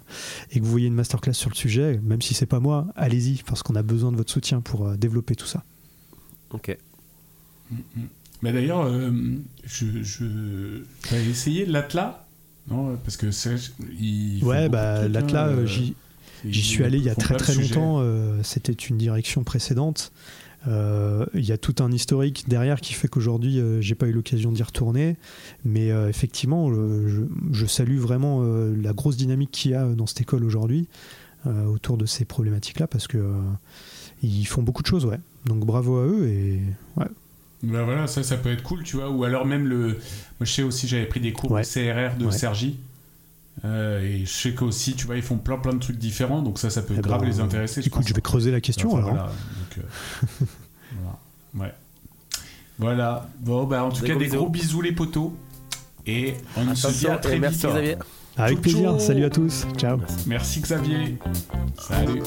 [SPEAKER 3] et que vous voyez une masterclass sur le sujet, même si c'est pas moi, allez-y, parce qu'on a besoin de votre soutien pour euh, développer tout ça.
[SPEAKER 2] Ok.
[SPEAKER 1] Mais d'ailleurs, euh, je, essayé l'Atlas Non, parce que c'est.
[SPEAKER 3] Ouais, bah, l'Atlas,
[SPEAKER 1] hein,
[SPEAKER 3] euh,
[SPEAKER 1] euh,
[SPEAKER 3] j'y, suis allé il y a très très longtemps. euh, c'était une direction précédente. Euh, Il y a tout un historique derrière qui fait qu'aujourd'hui, euh, j'ai pas eu l'occasion d'y retourner. Mais euh, effectivement, le- je, je salue vraiment euh, la grosse dynamique qu'il y a dans cette école aujourd'hui euh, autour de ces problématiques-là parce que euh, ils font beaucoup de choses, ouais. Donc bravo à eux et ouais.
[SPEAKER 1] Bah voilà, ça, ça peut être cool, tu vois. Ou alors même le. Moi, je sais aussi, j'avais pris des cours
[SPEAKER 3] Ouais.
[SPEAKER 1] de CRR de
[SPEAKER 3] Ouais.
[SPEAKER 1] Sergi. Euh, et je sais qu'aussi, tu vois, ils font plein plein de trucs différents, donc ça, ça peut
[SPEAKER 3] Eh
[SPEAKER 1] grave
[SPEAKER 3] ben,
[SPEAKER 1] les intéresser.
[SPEAKER 3] Écoute,
[SPEAKER 1] pense.
[SPEAKER 3] je vais creuser la question
[SPEAKER 1] Enfin,
[SPEAKER 3] alors.
[SPEAKER 1] voilà, donc, euh. Voilà. Bon, bah, en tout
[SPEAKER 2] Des
[SPEAKER 1] cas,
[SPEAKER 2] gros
[SPEAKER 1] des
[SPEAKER 2] bisous.
[SPEAKER 1] gros bisous, les potos. Et on se dit à très
[SPEAKER 2] merci
[SPEAKER 1] vite.
[SPEAKER 2] Xavier.
[SPEAKER 3] Avec
[SPEAKER 1] Ciao,
[SPEAKER 3] plaisir. Salut à tous. Ciao.
[SPEAKER 2] Merci.
[SPEAKER 1] Merci, Xavier. Salut.